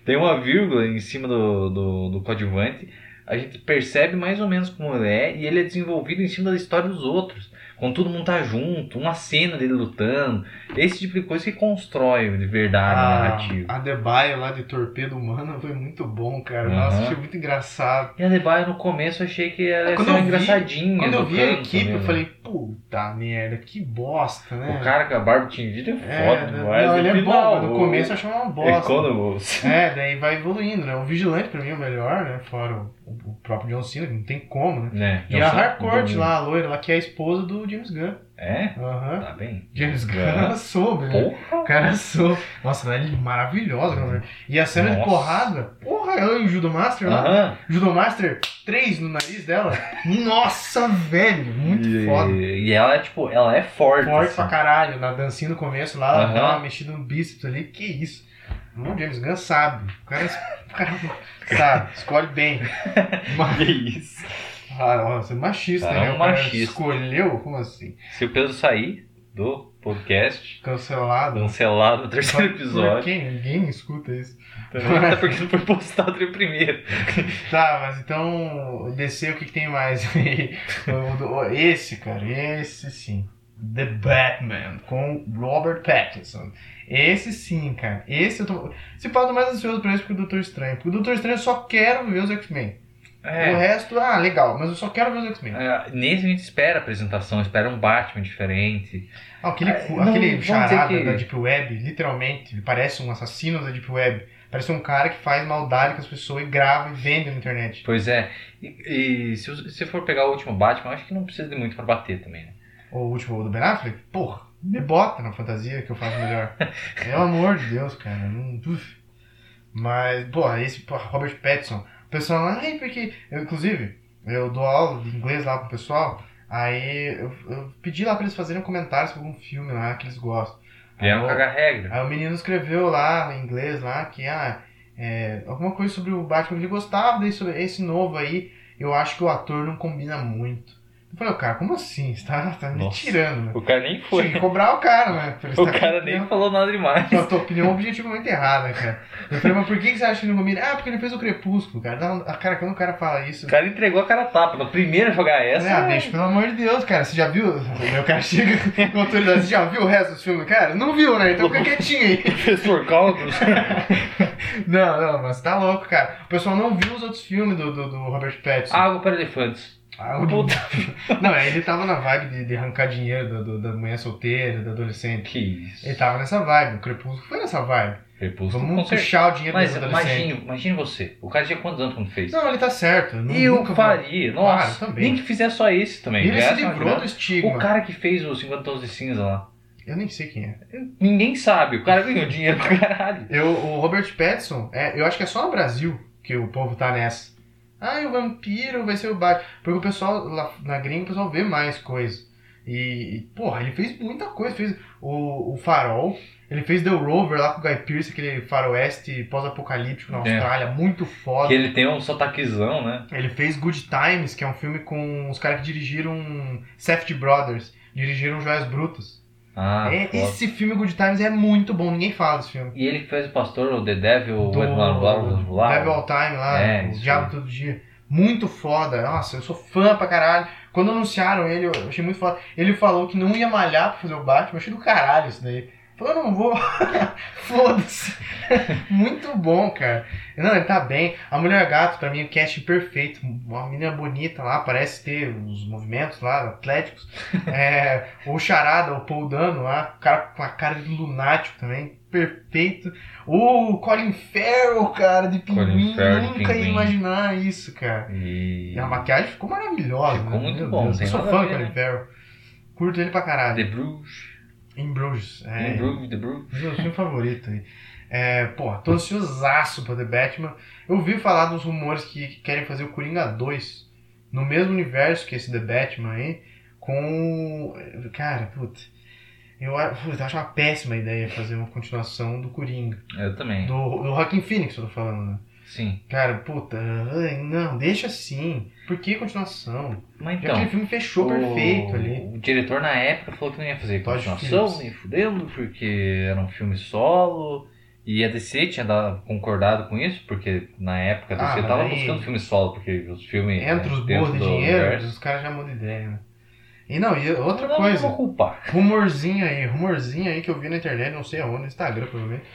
Tem uma vírgula em cima do, do, do coadjuvante, a gente percebe mais ou menos como ele é, e ele é desenvolvido em cima da história dos outros. Quando todo mundo tá junto, uma cena dele lutando, esse tipo de coisa que constrói de verdade a narrativa. a Debaio lá de Torpedo Humano foi muito bom, cara. Nossa, Aham. achei muito engraçado. E a Debaio no começo eu achei que ela ia Quando ser uma eu vi- engraçadinha. Quando eu vi a equipe, mesmo. eu falei, puta merda, que bosta, né? O cara com a barba tingida é é, foda não, demais. não, ele é bom, mas no começo eu achava uma É bosta. quando É, daí vai evoluindo, né? O Vigilante pra mim é o melhor, né? Fora o, o próprio John Cena, não tem como, né? né? E a Harcourt lá, a loira lá, que é a esposa do James Gunn. É? Aham. Tá bem. James Gunn, É. soube, né? Porra. O cara soube. Nossa, ela é maravilhosa, mulher. E a cena de Nossa. porrada, porra, ela e o Judo Master lá. Aham. Judo Master 3 no nariz dela. Nossa, velho, muito e, foda. E ela é tipo, ela é forte. Forte assim. pra caralho. Na dancinha no começo lá, ela Aham. dá uma mexida no bíceps ali. Que isso? O James Gunn sabe. O cara, o cara sabe, escolhe bem. Mas, Que isso. ah, você é machista, Cara, né? é o machista. escolheu, como assim? Se o Pedro sair do podcast, Cancelado. cancelado no terceiro Por episódio, quem? Ninguém escuta isso. também, até porque não foi postado no primeiro. Tá, mas então, descer o que, que tem mais? O- o- esse, cara, esse sim. The Batman, com Robert Pattinson. Esse sim, cara. Esse eu tô. Se tô mais ansioso pra esse que o Doutor Estranho. Porque o Doutor Estranho eu só quero ver os X-Men. O É, resto, ah, legal, mas eu só quero ver os X-Men. é, nesse a gente espera a apresentação, espera um Batman diferente. Ah, aquele, É, não, aquele charada que- da Deep Web, literalmente, parece um assassino da Deep Web. Parece um cara que faz maldade com as pessoas e grava e vende na internet. Pois é. E, e se você for pegar o último Batman, eu acho que não precisa de muito pra bater também, né? O último do Ben Affleck, porra, me bota na fantasia que eu faço melhor. Pelo amor de Deus, cara. Não, uf. Mas, porra, esse porra, Robert Pattinson. O pessoal ai, porque. Eu, inclusive, eu dou aula de inglês lá pro pessoal. Aí eu, eu pedi lá pra eles fazerem comentários sobre algum filme lá que eles gostam. Aí, Vieram eu- cagar regra. aí o menino escreveu lá em inglês lá que ah, é, alguma coisa sobre o Batman que ele gostava, daí sobre esse novo aí, eu acho que o ator não combina muito. Eu falei, cara, como assim? Você tá, tá me Nossa. tirando, né? O cara nem Tinha foi. que cobrar o cara, né? O estar cara nem falou nada demais. a tua opinião objetivamente errada, cara. Eu falei, mas por que você acha que ele não combina? Ah, porque ele fez o Crepúsculo, cara. Não, a cara, quando o cara fala isso. O cara entregou a cara tapa. Primeiro a jogar essa. Ah, bicho, pelo amor de Deus, cara. Você já viu? O meu cara chega com autoridade. Você já viu o resto dos filmes, cara? Não viu, né? Então fica quietinho aí. Professor Cálculos. Não, não, mas tá louco, cara. O pessoal não viu os outros filmes do, do, do Robert Pattinson. Água para elefantes. Ah, o- Não, ele tava na vibe de, de arrancar dinheiro do, do- da mulher solteira, da adolescente. Que isso. Ele tava nessa vibe, o Crepúsculo foi nessa vibe. Crepúsculo. Vamos certeza. puxar o dinheiro Mas dos adolescentes. imagine, imagine você. O cara tinha quantos anos quando fez? Não, ele tá certo. Eu, eu nunca vou- faria. Nossa. Claro, também. nem que fizer só esse também. Ele se livrou do estigma. O cara que fez os 50 tons de cinza lá. Eu nem sei quem é. Ninguém sabe. O cara ganhou dinheiro pra caralho. Eu, o Robert Pattinson, é, eu acho que é só no Brasil que o povo tá nessa. Ah, o vampiro vai ser o Batman. Porque o pessoal, lá na gringa, o pessoal vê mais coisa. E, porra, ele fez muita coisa. Fez o, o Farol, ele fez The Rover lá com o Guy Pearce, aquele faroeste pós-apocalíptico na É. Austrália, muito foda. Que ele tem um sotaquezão, né? Ele fez Good Times, que é um filme com os caras que dirigiram Safety Brothers, dirigiram Joias Brutas. Ah, É, esse filme Good Times é muito bom, ninguém fala desse filme. E ele que fez o pastor, o The Devil, Do o Edmund Blau, Devil All Time lá, É, o Diabo aí. Todo Dia. Muito foda. Nossa, eu sou fã pra caralho. Quando anunciaram ele, eu achei muito foda. Ele falou que não ia malhar pra fazer o Batman. Eu achei do caralho isso daí. Falou, eu não vou. Foda-se. Muito bom, cara. Não, ele tá bem. A Mulher Gato, pra mim, o cast perfeito. Uma menina bonita lá, parece ter os movimentos lá, atléticos. É, o Charada, o Paul Dano lá, o cara com a cara de lunático também. Perfeito. O Colin Farrell, cara, de pinguim. Nunca ia imaginar isso, cara. E. E a maquiagem ficou maravilhosa. Ficou né? muito Meu bom, Deus, Eu sou fã do Colin né? Farrell. Curto ele pra caralho. The Bruges. Em Bruges. É, The Bruges, The Bruges. meu filme favorito aí. É, pô, tô ansiosaço pra The Batman. Eu ouvi falar dos rumores que, que querem fazer o Coringa 2 no mesmo universo que esse The Batman aí, com. Cara, puta. Eu, puta, eu acho uma péssima ideia fazer uma continuação do Coringa. Eu também. Do, do Joaquin Phoenix, eu tô falando, né? Sim. Cara, puta, não, deixa assim. Por que continuação? Mas Já então. aquele filme fechou o- perfeito ali. O diretor na época falou que não ia fazer Todd continuação, Phillips. nem fudendo, porque era um filme solo. E a DC tinha dado- concordado com isso, porque na época a Ah, DC mas tava aí- buscando filme solo, porque os filmes. Entre os boas de dinheiro, universo- os caras já mudam de ideia, né? E não, e outra não, coisa. Não vou culpar. Rumorzinho aí, rumorzinho aí que eu vi na internet, não sei aonde, no Instagram provavelmente.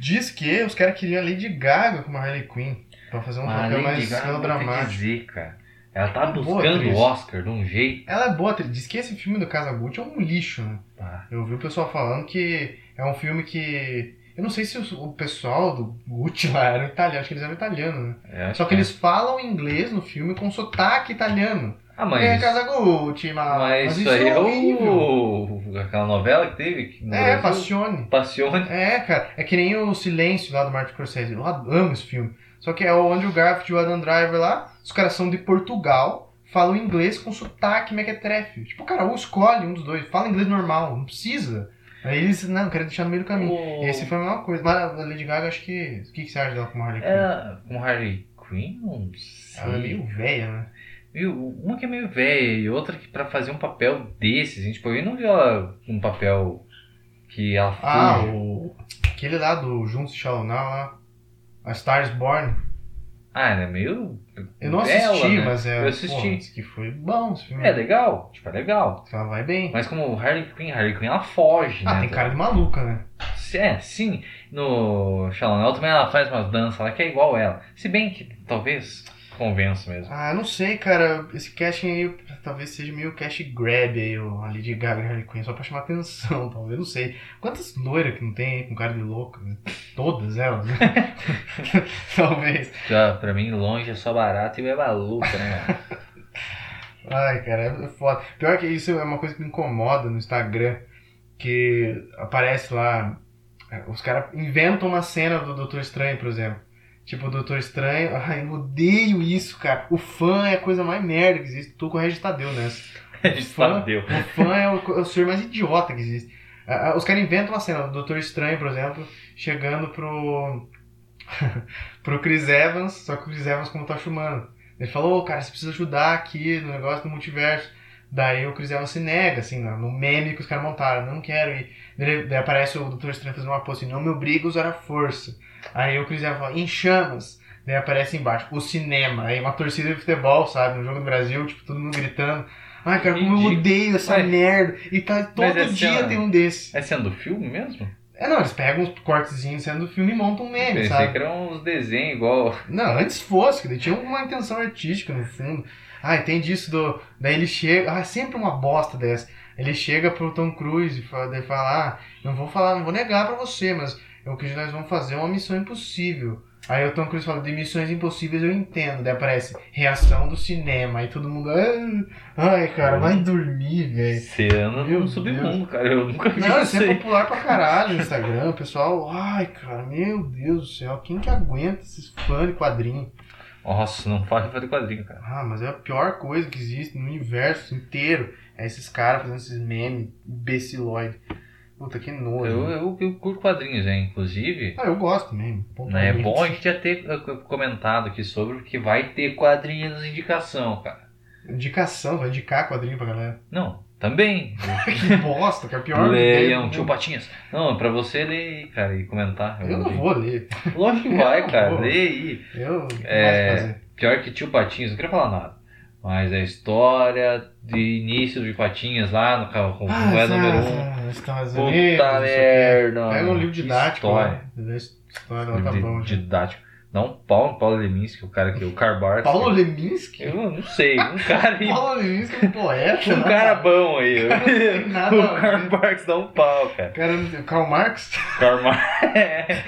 Diz que os caras queriam a Lady Gaga com uma Harley Quinn. Pra fazer um Mas papel mais melodramático. dizer, cara. Ela tá buscando o Oscar de um jeito. Ela é boa, atriz. diz que esse filme do Casagutti é um lixo, né? Pá. Eu vi o pessoal falando que é um filme que. Eu não sei se o, pessoal do Gucci lá era italiano, acho que eles eram italianos, né? É, Só que é. eles falam inglês no filme com sotaque italiano. Ah, mas. É, Casagutti, mas, mas isso aí é o. aquela novela que teve. que no É, Brasil. Passione. Passione. É, cara, é que nem o Silêncio lá do Martin Scorsese. Eu amo esse filme. Só que é o Andrew Garfield e o Adam Driver lá, os caras são de Portugal, falam inglês com sotaque mequetrefe. Tipo, cara, ou escolhe um dos dois, fala inglês normal, não precisa. Aí eles, não, querem deixar no meio do caminho. O- Esse foi a mesma coisa. Mas a Lady Gaga, acho que. O que, que você acha dela como Harley Quinn? É, com Harley Quinn, não sei. Ela é meio velha, né? Viu? Uma que é meio velha e outra que pra fazer um papel desses, a gente, tipo, eu não vi ela um papel que ela foi. Ah, o. Aquele lá do Juntos Shallow lá. A Stars Born. Ah, ela é meio. Eu não bela, assisti, né? mas é. Eu assisti. Pô, que foi bom esse filme. É legal, tipo, é legal. Ela vai bem. Mas como Harley Quinn, Harley Quinn ela foge, Ah, né? tem cara de maluca, né? É, sim. No Shallow também ela faz umas danças lá que é igual ela. Se bem que talvez convença mesmo. Ah, não sei, cara. Esse casting aí talvez seja meio cash grab aí, a Lady Gaga e Harley Quinn, só pra chamar atenção, talvez, não sei. Quantas loiras que não tem aí com cara de louca? Né? Todas elas, né? talvez. Já, pra mim, longe é só barato e é maluca, né? Ai, cara, é foda. Pior que isso é uma coisa que me incomoda no Instagram, que aparece lá, é, os caras inventam uma cena do Doutor Estranho, por exemplo. Tipo, o Doutor Estranho, ai, eu odeio isso, cara. O fã é a coisa mais merda que existe. Tô com o Regis Tadeu nessa. Fã? Tadeu. O fã é o, é o ser mais idiota que existe. Ah, Os caras inventam uma cena do Doutor Estranho, por exemplo, chegando pro. pro Chris Evans, só que o Chris Evans como tá filmando. Ele falou, "Ô, cara, você precisa ajudar aqui no negócio do multiverso. Daí o Chris Evans se nega, assim, no meme que os caras montaram, não quero ir. Daí aparece o Doutor Estranho fazendo uma pose assim, não me obriga a usar a força. Aí o Chris Evans fala, em chamas. Daí aparece embaixo, o cinema. Aí uma torcida de futebol, sabe, no jogo do Brasil, tipo, todo mundo gritando. Ai, cara, como eu odeio essa Ué, merda. E tá, todo esse dia tem um desse. É sendo do filme mesmo? É, não, eles pegam uns cortezinhos sendo do filme e montam um meme, Pensei sabe? que eram uns desenhos igual. Não, antes fosse, que tinha uma intenção artística no fundo. Ah, tem disso do. Daí ele chega. Ah, sempre uma bosta dessa. Ele chega pro Tom Cruise e fala, daí fala, ah, não vou falar, não vou negar pra você, mas o que nós vamos fazer é uma missão impossível. Aí o Tom Cruise fala, de missões impossíveis eu entendo. Daí aparece reação do cinema. Aí todo mundo. "Ah, Ai, cara, vai dormir, velho. Você anda no submundo, cara. Eu nunca vi Não, isso é popular pra caralho no Instagram. O pessoal, ai, cara, meu Deus do céu, quem que aguenta esses fãs de quadrinho? Nossa, não fala de fazer quadrinho, cara. Ah, mas é a pior coisa que existe no universo inteiro. É esses caras fazendo esses memes imbecilóide. Puta, que nojo. Eu, eu, eu curto quadrinhos, hein? Inclusive, Ah, eu gosto mesmo. né, é bom a gente já ter uh, comentado aqui sobre que vai ter quadrinhos de indicação, cara. Indicação, vai indicar quadrinho pra galera. Não, também. que bosta, que é pior Leiam, tio. Patinhas. Não, é pra você ler, cara, e comentar. Eu não vou ler. Lógico que vai, Eu cara. Lê aí. Eu É. Pior que tio Patinhas, não queria falar nada. Mas a história de início de Patinhas lá no carro com Ah, é número 1. Um. Estados Puta Unidos, merda. Pega um livro didático. História. Lê História lá tá Livro bom. já. didático. Não, Paulo, Paulo Leminski, o cara que o Karl Barks. Paulo Leminski? Eu não sei, um cara aí. Paulo Leminski é um poeta. Um né? cara bom aí. tem nada o Karl. Barks dá um pau, cara. Cara, Karl Marx? Karl Marx.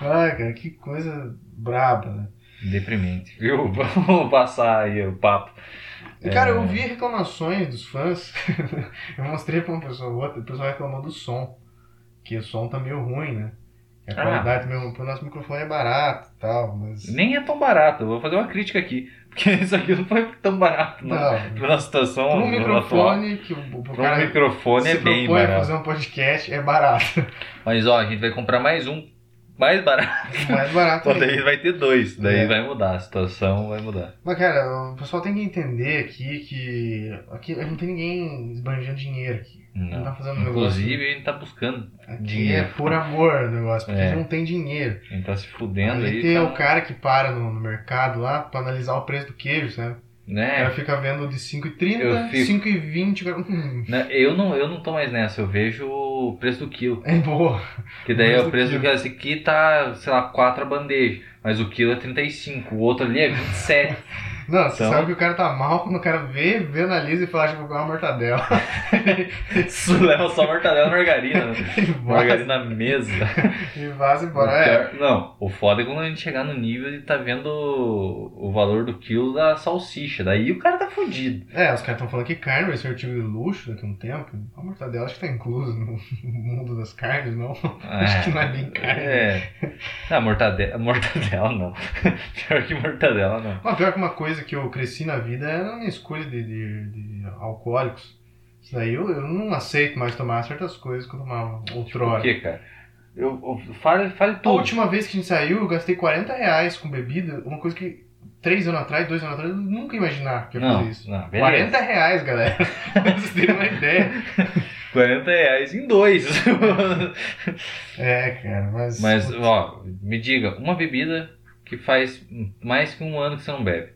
Ai, cara, que coisa braba, né? Deprimente, viu? Vamos passar aí o papo. Cara, É. eu vi reclamações dos fãs. eu mostrei pra uma pessoa ou outra, o pessoal reclamou do som. Que o som tá meio ruim, né? A Ah. qualidade mesmo, o nosso microfone é barato e tal, mas. Nem é tão barato, eu vou fazer uma crítica aqui. Porque isso aqui não foi tão barato, não. Não. Pra uma situação um atual. microfone que o, o Pra um cara microfone se é bem barato. fazer um podcast é barato. Mas ó, a gente vai comprar mais um mais barato. Mais barato Daí ainda. vai ter dois. Daí É. vai mudar, a situação vai mudar. Mas, cara, o pessoal tem que entender aqui que aqui não tem ninguém esbanjando dinheiro aqui. Não, Não. tá fazendo Inclusive, negócio. a gente tá buscando. Aqui dinheiro. é por amor o negócio, porque É. não tem dinheiro. A gente tá se fudendo Aí aí. tem tá- o cara que para no, no mercado lá pra analisar o preço do queijo, sabe? O Né? cara fica vendo de 5,30, Eu fico- 5,20, o cara, hum, Né, Eu não, eu não tô mais nessa, eu vejo o preço do quilo. é boa. Que daí é Preço o do preço do quilo. quilo. Esse aqui tá, sei lá, 4 a bandeja. Mas o quilo é 35. O outro ali é 27. Não, você Então- sabe que o cara tá mal quando o cara vê, vê, analisa e fala, acho que vou comer uma mortadela. Isso leva só mortadela e margarina. né? e Margarina na mesa. e vaza embora. É, Não, o foda é quando a gente chegar no nível de tá vendo o, valor do quilo da salsicha. Daí o cara tá fudido. É, os caras estão falando que carne vai ser artigo de luxo daqui a um tempo. A mortadela acho que tá incluso no mundo das carnes, não? Acho que não é bem carne. É. Ah, mortadela, mortadela não. Pior que mortadela não. Mas pior que uma coisa que eu cresci na vida é a minha escolha de, de, de alcoólicos. Isso daí eu, eu não aceito mais tomar certas coisas que eu tomava Por outrora. quê, cara? Eu, eu- fale, fale A tudo. última vez que a gente saiu, eu gastei 40 reais com bebida, uma coisa que três anos atrás, dois anos atrás, eu nunca ia imaginar que ia Não, fazer isso. não, beleza. 40 reais, galera. pra vocês terem uma ideia. 40 reais em dois. É, cara, mas. Mas, ó, me diga, uma bebida que faz mais que um ano que você não bebe.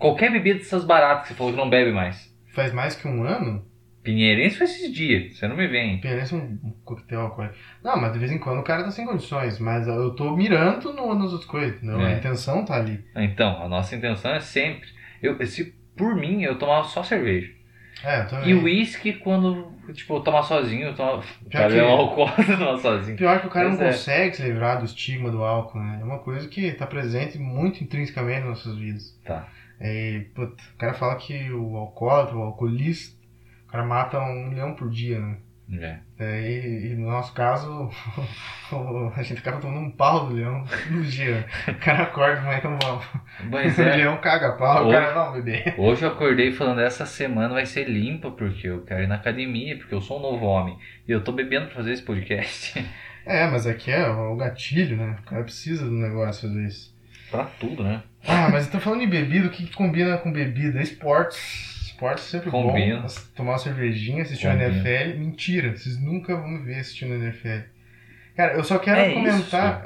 Qualquer bebida dessas baratas que você falou que não bebe mais. Faz mais que um ano? Pinheirense foi esses dias, você não me vem. Parece um um coquetel alcoólico. Não, mas de vez em quando o cara tá sem condições. Mas eu tô mirando no, nas outras coisas. Não, A É. intenção tá ali. Então, a nossa intenção é sempre. Eu, se por mim, eu tomava só cerveja. É, eu também. E uísque, quando, tipo, eu tomar sozinho, eu tomava. Pior Cara, que- é um alcoólatra tomar sozinho. Pior que o cara não é. consegue se livrar do estigma do álcool, né? É uma coisa que tá presente muito intrinsecamente nas nossas vidas. Tá. É, puta, o cara fala que o alcoólatra, o alcoolista, o cara mata um leão por dia, né? É. É, e, e no nosso caso, a gente acaba tomando um pau do leão no dia. O cara acorda, mas então vamos. Mas O é. leão caga pau, o Hoje- cara não, bebê. Hoje eu acordei falando essa semana vai ser limpa porque eu quero ir na academia, porque eu sou um novo homem. E eu tô bebendo pra fazer esse podcast. É, mas aqui é o gatilho, né? O cara precisa do negócio às vezes. pra tudo, né? Ah, mas então falando em bebida, o que, que combina com bebida? Esportes. Esportes sempre Combina. bom. Tomar uma cervejinha, assistir o. NFL. Mentira, vocês nunca vão me ver assistindo NFL. Cara, eu só quero É comentar.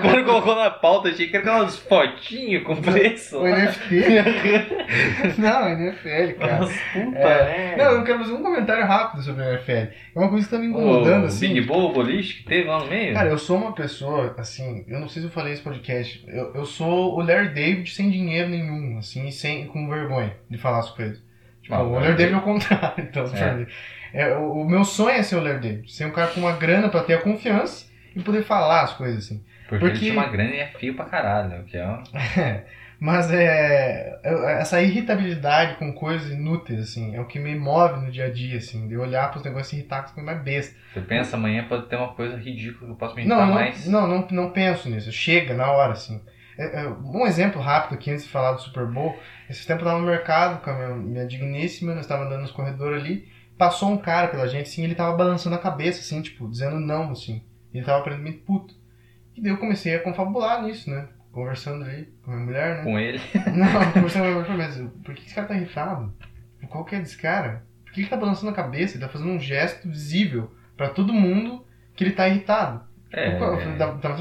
Quando colocou na pauta, achei que era aquelas fotinhas com preço. O NFT? Não, NFL, cara. Nossa, puta É, merda. Não, eu quero fazer um comentário rápido sobre o NFL. É uma coisa que tá me incomodando, o assim. Big Bowl boliche que teve lá no meio? Cara, eu sou uma pessoa, assim, eu não sei se eu falei esse podcast, eu, eu sou o Larry David sem dinheiro nenhum, assim, sem, com vergonha de falar as coisas. Tipo, Ah, o Larry Larry David é o contrário, então, É. É, o, o meu sonho é ser o David, ser um cara com uma grana pra ter a confiança e poder falar as coisas, assim. porque, porque- ele tinha uma grana e é fio pra caralho. Que é um... Mas é, é- essa irritabilidade com coisas inúteis, assim, é o que me move no dia a dia, assim, de olhar pros negócios e irritar com mais besta. Você pensa, amanhã pode ter uma coisa ridícula que eu posso me irritar Não, não, mais. não, não, não penso nisso. Chega na hora, assim. É, é, um exemplo rápido aqui antes de falar do Super Bowl. Esse tempo eu tava no mercado com a minha, digníssima, nós tava andando nos corredores ali. Passou um cara pela gente, assim, ele tava balançando a cabeça, assim, tipo, dizendo não, assim. Ele tava aparentemente puto. E daí eu comecei a confabular nisso, né? Conversando ali com a minha mulher, né? Com ele. Não, conversando com a minha mulher, mas por que esse cara tá irritado? Qual que é desse cara? Por que ele tá balançando a cabeça? Ele tá fazendo um gesto visível pra todo mundo que ele tá irritado. É,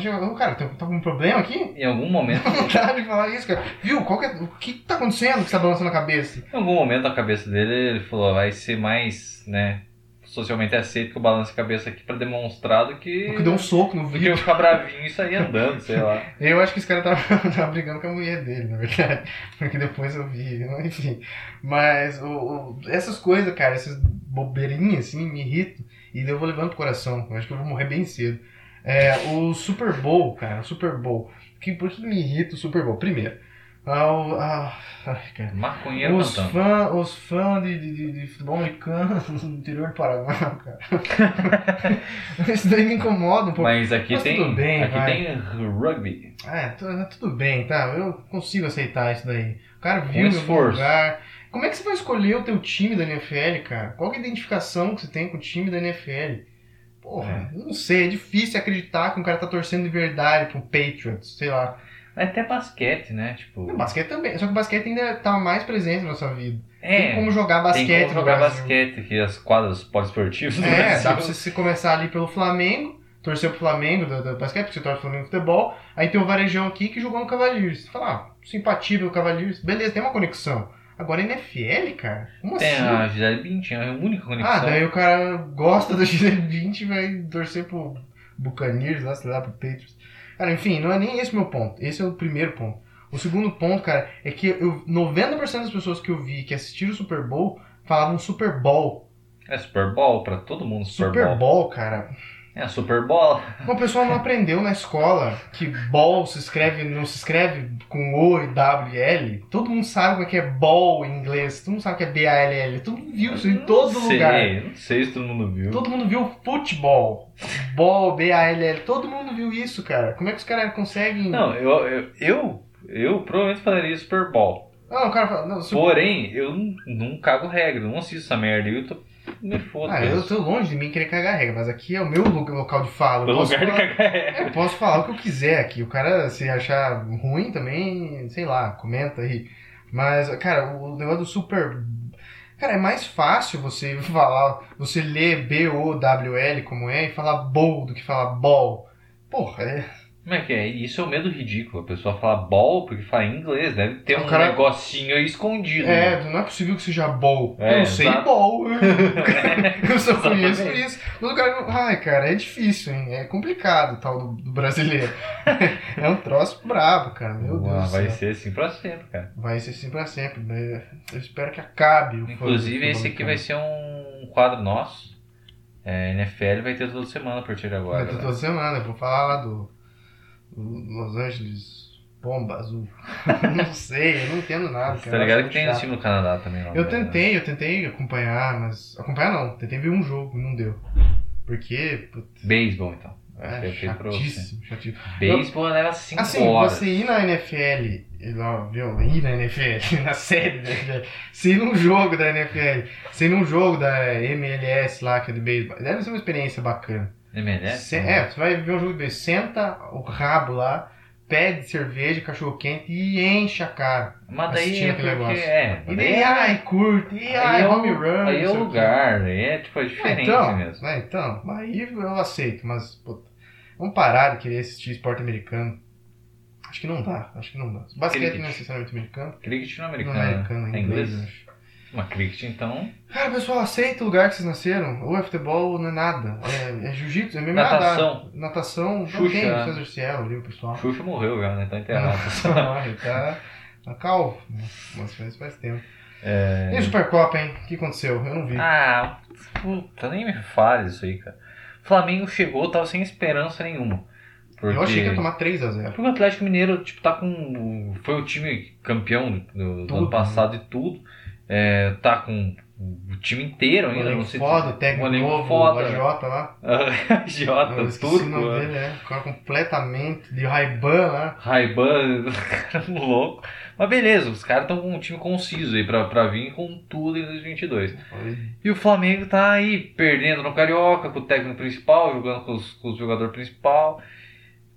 chegar, "Ô, cara, tá, tá com um problema aqui? em algum momento, Não dá de falar isso, cara. Viu? Qual que é- o que tá acontecendo que você tá balançando a cabeça? em algum momento na cabeça dele, ele falou, vai ser mais, né, socialmente aceito que eu balance a cabeça aqui pra demonstrar do que... O que deu um soco no do que vídeo. eu ficar bravinho e sair andando, sei lá. Eu acho que esse cara tava, tava brigando com a mulher dele, na verdade. Porque depois eu vi, enfim. Mas o- o- essas coisas, cara, essas bobeirinhas, assim, me irritam. E eu vou levando pro coração. Eu acho que eu vou morrer bem cedo. É, o Super Bowl, cara, o Super Bowl. Que, por que me irrita o Super Bowl? Primeiro, ah, o- ai. Maconheiro Os cantando. fãs os fã de, de, de futebol americano no interior do Paraná, cara. Isso daí me incomoda um pouco. Mas aqui Mas tem, tudo bem, aqui vai. tem rugby. É, tu- tudo bem, tá? Eu consigo aceitar isso daí. O cara viu esforço. lugar. Como é que você vai escolher o teu time da NFL, cara? Qual é a identificação que você tem com o time da NFL? Porra, eu não sei, é difícil acreditar que um cara tá torcendo de verdade pro Patriots, sei lá. Até basquete, né? Tipo. Basquete também, só que o basquete ainda tá mais presente na nossa vida. é, tem como jogar basquete tem como jogar basquete aqui, as quadras poliesportivas É, Brasil. dá pra você se começar ali pelo Flamengo, torcer pro Flamengo do, do basquete, porque você torce pro Flamengo futebol. Aí tem o Varejão aqui que jogou no Cavaliers. Você fala, ah, simpatia pelo Cavaliers. Beleza, tem uma conexão. Agora NFL, cara? Como Tem assim? a Gisele Bündchen, é a única conexão. Ah, daí o cara gosta da Gisele 20 e vai torcer pro Buccaneers, lá, sei lá, pro Patriots. Cara, enfim, não é nem esse o meu ponto. Esse é o primeiro ponto. O segundo ponto, cara, é que eu, 90% das pessoas que eu vi que assistiram o Super Bowl falavam Super Bowl. É Super Bowl pra todo mundo, Super, Super Bowl. Bowl, cara. É Super Bowl. O pessoal não aprendeu na escola que ball se escreve, não se escreve com O e W e L. Todo mundo sabe como é que é ball em inglês. Todo mundo sabe que é B-A-L-L. Todo mundo viu isso em todo sei, lugar. Não sei se todo mundo viu. Todo mundo viu futebol. Ball, B-A-L-L. Todo mundo viu isso, cara. Como é que os caras conseguem. Não, eu, eu, eu, eu provavelmente falaria Super Bowl. Não, o cara fala. Não, su- Porém, eu não, não cago regra, não assisto essa merda. Eu tô. Me foda. Ah, eu tô longe de mim querer cagar regra, mas aqui é o meu local de fala. Posso lugar de falar- cagar regra. Eu posso falar o que eu quiser aqui. O cara, se achar ruim também, sei lá, comenta aí. Mas, cara, o negócio do super. Cara, é mais fácil você falar, você ler B-O-W-L como é e falar bowl do que falar ball. Porra, é. Como é que é? Isso é o medo ridículo. A pessoa fala ball porque fala em inglês. Deve ter O um cara- negocinho aí escondido. É, não é possível que seja ball. É, eu não sei exato. ball. eu só conheço isso. Mas o cara. Ai, cara, é difícil, hein? É complicado o tal do, do brasileiro. é um troço brabo, cara. Meu Deus. Uau, do vai ser assim pra sempre, cara. Vai ser assim pra sempre. né? Eu espero que acabe. o Inclusive, esse aqui vai ser um quadro nosso. É, NFL vai ter toda semana a partir de agora. Vai ter né? toda semana. Eu vou falar lá do Los Angeles Bomba Azul. não sei, eu não entendo nada. Você cara. tá ligado que tem chato. time no Canadá também. Eu tentei, eu tentei acompanhar, mas. Acompanhar não, tentei ver um jogo e não deu. Porque. putz, Beisebol, então. É, é chatíssimo, chatíssimo. Beisebol leva 5 Assim, horas. você ir na NFL, viu? Ir na NFL, na série da NFL, você ir num jogo da NFL, você ir num jogo da MLS lá, que é de beisebol, deve ser uma experiência bacana. MLS? Se- é, você vai ver um jogo de senta o rabo lá, pede cerveja, cachorro quente e enche a cara. Mas daí é porque. negócio. É, E daí, é- ai, curte, e aí ai, é home run. Aí é não o lugar, aí é tipo a É, diferença então, mesmo. é, então, aí eu aceito, mas, puta, vamos parar de querer assistir esporte americano. Acho que não dá, acho que não dá. Basquete não é necessariamente americano. Cricket não é Não americano. é né? americano, é é inglês. inglês. Uma cricket, então. Cara, pessoal, aceita o lugar que vocês nasceram. Ou é futebol, ou não é nada. É, é jiu-jitsu, é MMA. Natação. dá. Natação. Não Xuxa. tem o César Cielo ali, o pessoal. Xuxa morreu já, né? Tá enterrado. Não, ele tá, tá calvo. Mas faz, faz tempo. É... E o Supercopa, hein? O que aconteceu? Eu não vi. Ah, puta, nem me fale isso aí, cara. Flamengo chegou, tava sem esperança nenhuma. Porque... Eu achei que ia tomar 3x0. Porque o Atlético Mineiro, tipo, tá com. Foi o time campeão do, do ano passado e tudo. É, tá com o time inteiro O ainda. não sei foda, o um técnico elenco novo, foda. o AJ lá. Jota, esqueci o turco, nome né? dele, né? O cara completamente de Ray-Ban lá. Ray-Ban, cara louco. Mas beleza, os caras estão com um time conciso aí pra, pra vir com tudo em 2022. E o Flamengo tá aí perdendo no Carioca com o técnico principal, jogando com os, com os jogadores principal.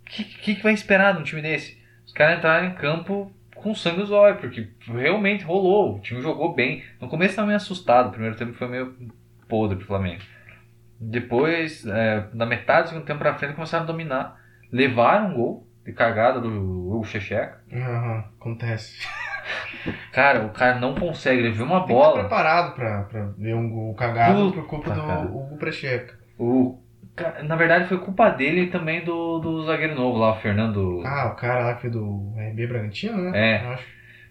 O que, que, que vai esperar de um time desse? Os caras entraram em campo com sangue nos olhos, porque realmente rolou. O time jogou bem. No começo tava meio assustado, o primeiro tempo foi meio podre pro Flamengo. Depois, é, na metade do segundo tempo pra frente, começaram a dominar. Levaram um gol de cagada do Hugo Checheca. Aham, acontece. Cara, o cara não consegue, ele viu uma Tem bola. preparado pra, pra ver um gol cagado Puta, por culpa cara. do Hugo Precheca. O, na verdade, foi culpa dele e também do, do zagueiro novo lá, o Fernando. Ah, o cara lá que foi do RB Bragantino, né? É.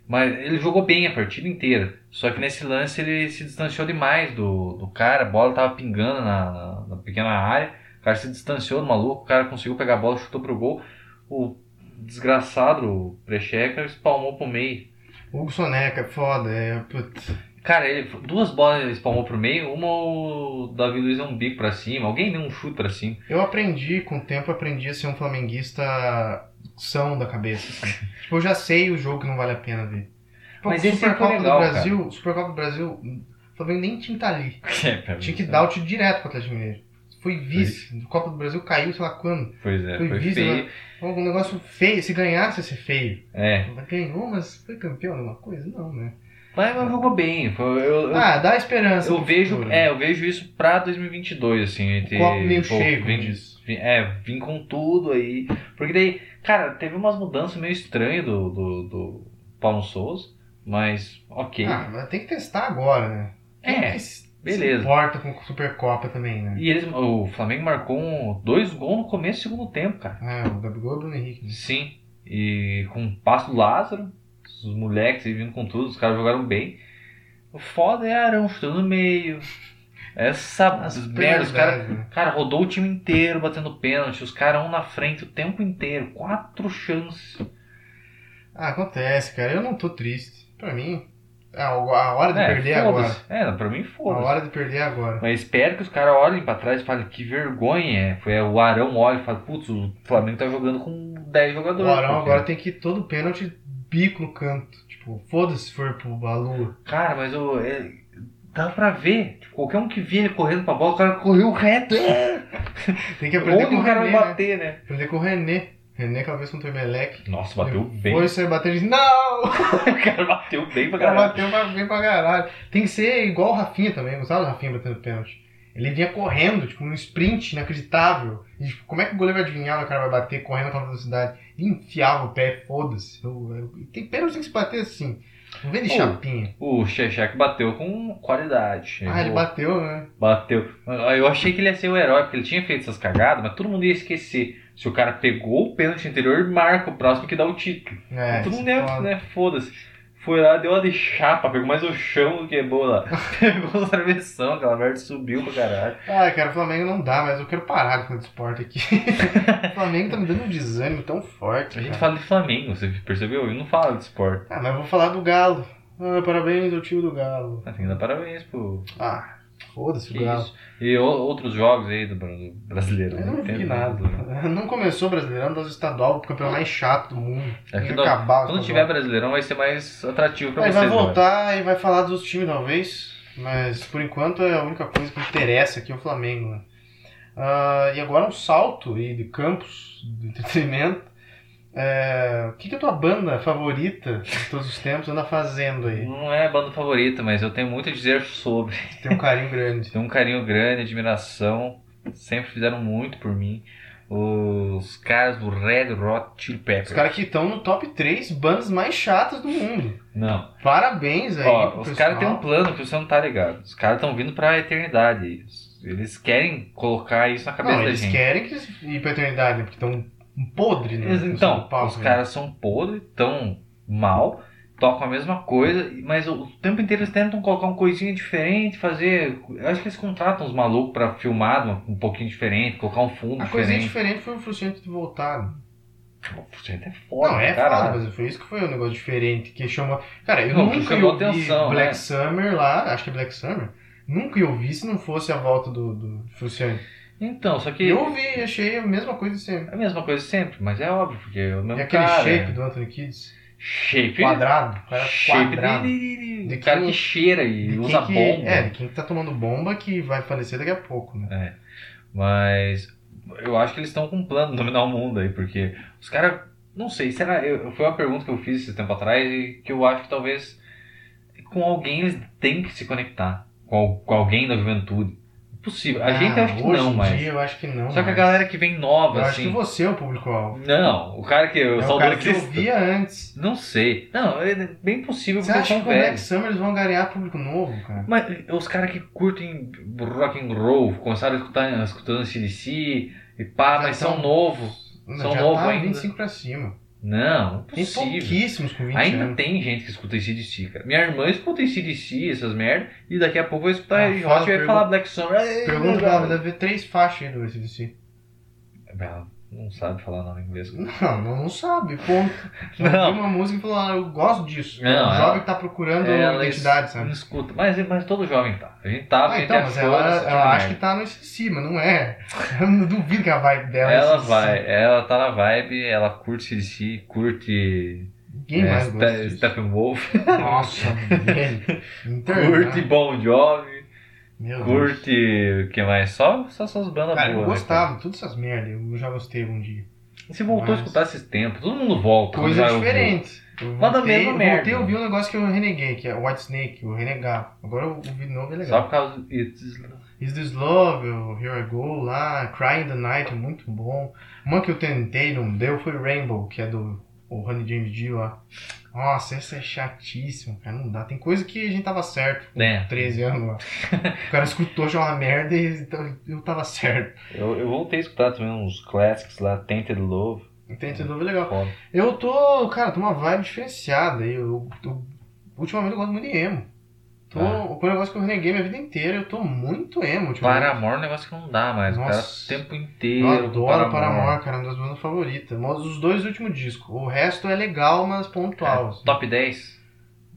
Mas ele jogou bem a partida inteira. Só que nesse lance ele se distanciou demais do, do cara. A bola tava pingando na, na, na pequena área. O cara se distanciou do maluco. O cara conseguiu pegar a bola, chutou pro gol. O desgraçado, o Precheca, espalmou pro meio. Hugo Soneca, foda. É, putz. Cara, ele, duas bolas ele espalmou pro meio. Uma o Davi Luiz deu um bico pra cima. Alguém deu um chute pra cima. Eu aprendi, com o tempo, aprendi a ser um flamenguista são da cabeça. Assim. tipo, eu já sei o jogo que não vale a pena ver. Pô, Mas esse Supercopa foi legal, do Brasil, Supercopa do Brasil, o Flamengo nem tinha que estar ali. Tinha que dar o tiro direto pro Atlético Mineiro. Foi vice. A Copa do Brasil caiu, sei lá quando. Pois é, Foi foi vice, feio. né? Um negócio feio. Se ganhasse, ia ser feio. É. Ganhou, mas foi campeão de uma coisa? Não, né? Mas mas jogou bem. Foi, eu, eu, Ah, dá esperança. eu vejo, futuro. é, eu vejo isso pra 2022, assim. Entre, Copo meio pô, cheio, vim- vim- É, vim com tudo aí. Porque daí, cara, teve umas mudanças meio estranhas do, do, do Paulo Souza, mas ok. Ah, mas tem que testar agora, né? É, que se- beleza. Se importa com Supercopa também, né? E eles, o Flamengo marcou um- dois gols no começo do segundo tempo, cara. Ah, o Gabigol e o Bruno Henrique. né? Sim. E com o passo do Lázaro, os moleques aí vindo com tudo, os caras jogaram bem. O foda é Arão chutando no meio. Essa As merda, os caras. né? Cara, rodou o time inteiro batendo pênalti, os caras um na frente o tempo inteiro, quatro chances. Ah, acontece, cara. Eu não tô triste. Pra mim, a a hora de é, perder é agora. É, pra mim A foda-se. hora de perder é agora. Mas espero que os caras olhem pra trás e falem que vergonha é. Foi o Arão olha e fala, putz, o Flamengo tá jogando com 10 O jogadores. Arão porque- agora tem que ir todo pênalti bico no canto. Tipo, foda-se se for pro Balu. Cara, mas o. é, dá pra ver. Tipo, qualquer um que via ele correndo pra bola, o cara correu reto. Tem que aprender Onde com o cara René, vai né? bater, né? Aprender com o René. René aquela vez contra o Emelec. Nossa, bateu bem. Foi sair bater e disse, não! o cara bateu bem pra O cara caralho. bateu bem pra caralho. Tem que ser igual o Rafinha também. Gostava do Rafinha batendo pênalti. Ele vinha correndo, tipo, num sprint inacreditável. E, tipo, como é que o goleiro vai adivinhar o cara vai bater correndo naquela velocidade? Enfiava o pé, foda-se. Tem pênalti que se bater assim. Não vem de Pô, chapinha. O Chechek bateu com qualidade. Ah, ele bateu, né? Bateu. Eu achei que ele ia ser o herói, porque ele tinha feito essas cagadas, mas todo mundo ia esquecer. Se o cara pegou o pênalti anterior, marca o próximo que dá o título. É, todo mundo é né? Foda-se. Foi lá, deu uma de chapa, pegou mais o chão do que bola. pegou a travessão, aquela merda subiu pra caralho. Ah, cara, o Flamengo não dá, mas eu quero parar de falar de esporte aqui. o Flamengo tá me dando um desânimo tão forte. A gente cara. fala de Flamengo, você percebeu? Eu não falo de esporte. Ah, mas eu vou falar do Galo. Ah, parabéns ao time do Galo. Ah, Tem que dar parabéns pro. Ah, foda-se Que Galo. isso. E o- outros jogos aí do, do brasileiro. Eu não vi entendo nada. Não começou o Brasileirão das estadual, o campeão mais chato do mundo. É que não- acabar Quando tiver Brasileirão vai ser mais atrativo pra Aí vocês. vai né? voltar e vai falar dos times talvez, mas por enquanto é a única coisa que interessa aqui é o Flamengo. Né? Ah, e agora um salto aí de campos do entretenimento. É, o que, que a tua banda favorita de todos os tempos anda fazendo aí? Não é a banda favorita, mas eu tenho muito a dizer sobre. Tem um carinho grande. Tenho um carinho grande, admiração. Sempre fizeram muito por mim. Os caras do Red Hot Chili Peppers. Os caras que estão no top 3 bandas mais chatas do mundo. Não. Parabéns aí. Ó, os caras têm um plano que você não tá ligado. Os caras estão vindo pra eternidade. Eles, eles querem colocar isso na cabeça Não, da eles gente. querem que ir pra eternidade, né? porque estão podre, né? Então, Paulo, os né? caras são podres, tão mal, tocam a mesma coisa, mas o, tempo inteiro eles tentam colocar uma coisinha diferente, fazer. Eu acho que eles contratam os malucos pra filmar um pouquinho diferente, colocar um fundo A coisinha diferente. diferente foi o Frustrante de voltar. né? Gente, é foda, não, é caralho. foda, mas foi isso que foi um negócio diferente, que chamou... Cara, eu Não, nunca ouvir atenção, Black né? Summer lá, acho que é Black Summer, nunca ia ouvir se não fosse a volta do, do Frustrante. Então, só que. Eu ouvi e achei a mesma coisa sempre. É a mesma coisa sempre, mas é óbvio, porque é o mesmo aquele cara. shape do Anthony Kids, Shape. quadrado, cara Shape quadrado. de, de, de, cara quem- que cheira e usa que, bomba. É, de quem que tá tomando bomba que vai falecer daqui a pouco, né? Mas eu acho que eles estão com um plano de dominar o mundo aí, porque os caras. Não sei, será. Eu, foi uma pergunta que eu fiz esse tempo atrás e que eu acho que talvez com alguém eles têm que se conectar. Com, com alguém da juventude. Possível. A gente eu acho que Ah, não, mas. dia eu acho que não. Só que a galera que vem nova, Eu acho que assim. você é o público-alvo. Não, o cara que. O É o cara que saudosista. ouvia antes. Não sei. Não, é bem possível Você porque acha são que o Black. Summer eles vão ganhar público novo, cara? Mas os caras que curtem rock and roll, começaram a escutar, escutando CDC e pá, Já mas são tão- novos. São novos tá ainda. 25 pra cima. Não, Tem possível. pouquíssimos com 20 Ainda anos. tem gente que escuta CDC, cara. Minha irmã escuta CDC, essas merda, e daqui a pouco vai escutar Ah, rock e fala, vai falar Black Summer. Pergunta pra ela, deve ver três faixas aí do ACDC. Ela não sabe falar nome inglês. Não, não, não sabe, ponto. Não. Não. Uma música e falou, ah, eu gosto disso. Não, é um ela- jovem que tá procurando Ela identidade, es- sabe? Não escuta. Mas, mas todo jovem tá. A gente tá, a Ah, gente então, é mas ela, ela acha que tá no mas não é. Eu não duvido que a vibe dela é Ela vai, ela tá na vibe, ela curte CDC, curte Ninguém é, mais gosta. Steppenwolf, Nossa, velho. Internar. curte Bon Jovi, Meu curte o que mais? Só, só essas bandas Cara, eu boas. né, gostava, todas essas merdas, eu já gostei um dia. cara? Você voltou Mas- a escutar esses tempos, todo mundo volta. Coisas diferentes. Eu Mas da voltei, mesma eu merda. voltei a ouvir um negócio que eu reneguei, que é White Snake, o Renegar. Agora o vídeo novo é Só legal. por causa do It's Is This Love, Here I Go lá, Cry in the Night é muito bom. Uma que eu tentei, não deu, foi Rainbow, que é do o Honey James Dio lá. Nossa, essa é chatíssima, cara, não dá. Tem coisa que a gente tava certo, É. 13 anos lá. O cara escutou já uma merda e então eu tava certo. Eu, eu voltei a escutar também uns classics lá, Tainted Love. Tenta de novo é legal. Foda. Eu tô, cara, tô uma vibe diferenciada. Eu, eu, ultimamente eu gosto muito de emo. Tô, Ah. Foi um negócio que eu reneguei minha vida inteira. Eu tô muito emo ultimamente. Paramore é um negócio que não dá mais. Nossa. o tempo Eu inteiro. com adoro Paramore, cara, é uma das bandas favoritas. Mas os dois últimos discos. O resto é legal, mas pontual. assim. É, top 10?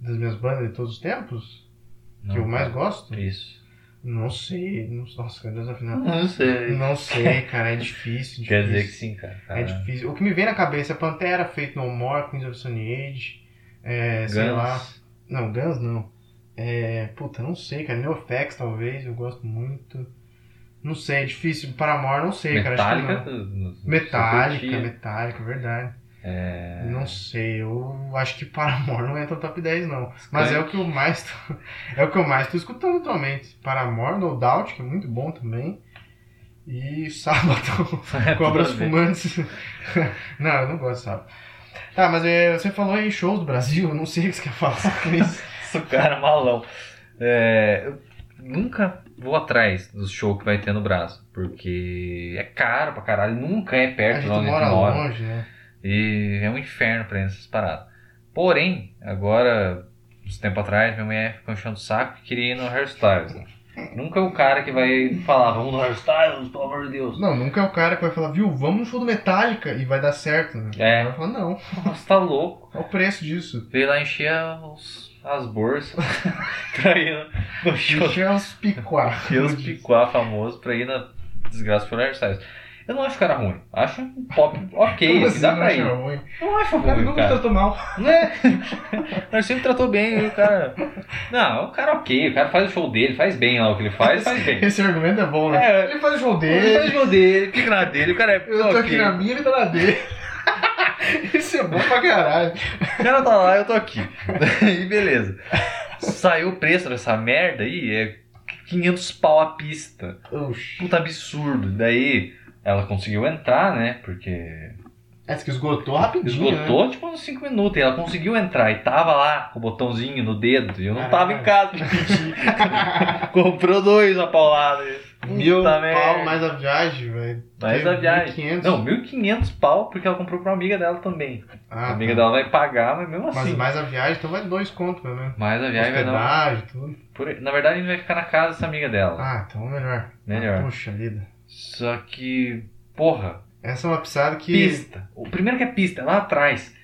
Das minhas bandas de todos os tempos, Não, que eu mais cara. gosto, Isso. não sei. Nossa, cara, desafinado. Não sei. Não sei, cara, é difícil. Quer difícil. dizer que sim, cara. É difícil. O que me vem na cabeça é Pantera, Fate No More, Queens of Stone Age, é, sei Guns. lá. Não, Guns não. É, puta, não sei, cara. NeoFX talvez, eu gosto muito. Não sei, é difícil. Paramore, não sei, cara. Acho que você curtia. Metallica, verdade. É... Não sei, eu acho que Paramore não entra no top 10, não. Mas é o que eu mais tô, é o que eu mais tô escutando atualmente. Paramore, No Doubt, que é muito bom também. E Sábado, É, Cobras. Fumantes. não, eu não gosto de Sábado. Tá, mas é, você falou em shows do Brasil, eu não sei o que você quer falar com isso. Esse cara é malão. É, eu nunca vou atrás do show que vai ter no Brasil. Porque é caro pra caralho. Nunca é perto de onde mora mora. longe, né? E é um inferno pra ir nessas paradas. Porém, agora, uns tempo atrás, minha mulher ficou enchendo o saco e queria ir no Hairstyles. né? Nunca é o cara que vai falar, vamos no Hairstyles, pelo amor de Deus. Não, nunca é o cara que vai falar, viu, vamos no show do Metallica e vai dar certo, né? É. Vai falar, não, Nossa, tá louco. qual o preço disso? Veio lá encher os- as bolsas pra ir no, show. Encher os picuá. Encher os picuá famoso pra ir na desgraça pelo Hairstyles. Eu não acho o cara ruim. Acho um pop ok, Como assim, assim, dá não pra ir. ruim? Não acho O cara ruim, nunca cara. tratou mal. Né? Mas sempre tratou bem, o cara. Não, o cara ok, o cara faz o show dele, faz bem lá o que ele faz, faz bem. Esse argumento é bom, né? É. Ele faz o show Ele dele, faz o show dele, fica na dele, o cara é. eu tô ok. aqui na minha, ele tá na dele. Isso é bom pra caralho. O cara tá lá, eu tô aqui. e beleza. Saiu o preço dessa merda aí, é 500 pau a pista. Oxi. Puta absurdo. Daí ela conseguiu entrar, né? Porque Essa que esgotou rapidinho, esgotou né? tipo uns 5 minutos. E ela conseguiu entrar e tava lá com o botãozinho no dedo. E eu não tava em casa pra pedir. Comprou dois na paulada. Mil pau merda. mais a viagem, velho. Mais a viagem. 1.500. Não, 1.500 pau porque ela comprou pra uma amiga dela também. Ah, a amiga tá. dela vai pagar, mas mesmo Mas assim. mais a viagem, então vai dois contos, menos. Mas a viagem vai dar. Hospedagem, tudo. Por... Na verdade, a gente vai ficar na casa dessa amiga dela. Ah, então melhor. Melhor. Ah, Puxa vida. Só que, porra, Essa é uma pisada que. pista. O primeiro que é pista, é lá atrás.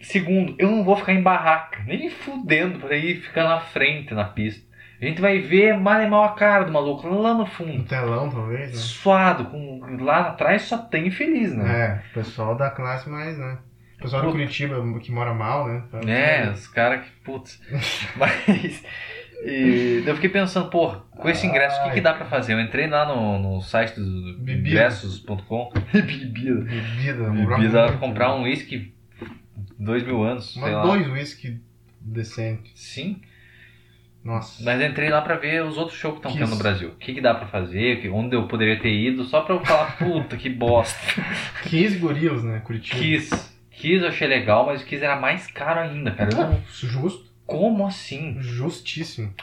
Segundo, eu não vou ficar em barraca, nem fudendo pra ir ficar na frente na pista. A gente vai ver mal e mal a cara do maluco lá no No fundo. telão, talvez, né? Suado, com... lá atrás só tem infeliz, né? É, o pessoal da classe mais, né? O pessoal do Puta. Curitiba que mora mal, né? É, os caras que, putz. Mas. E eu fiquei pensando, porra, com esse ingresso, o que, que dá pra fazer? Eu entrei lá no, no site do ingressos.com. Bebida. Bebida, Bebida, dá pra comprar um uísque dois mil anos, lá. dois whisky decentes. Sim. Nossa. Mas entrei lá pra ver os outros shows que estão Kiss. tendo no Brasil. O que, que dá pra fazer, onde eu poderia ter ido, só pra eu falar, puta, que bosta. 15 gorilas, né? Curitiba. Kiss. Kiss eu achei legal, mas o Kiss era mais caro ainda, cara. Não- Justo. Como assim? Justíssimo.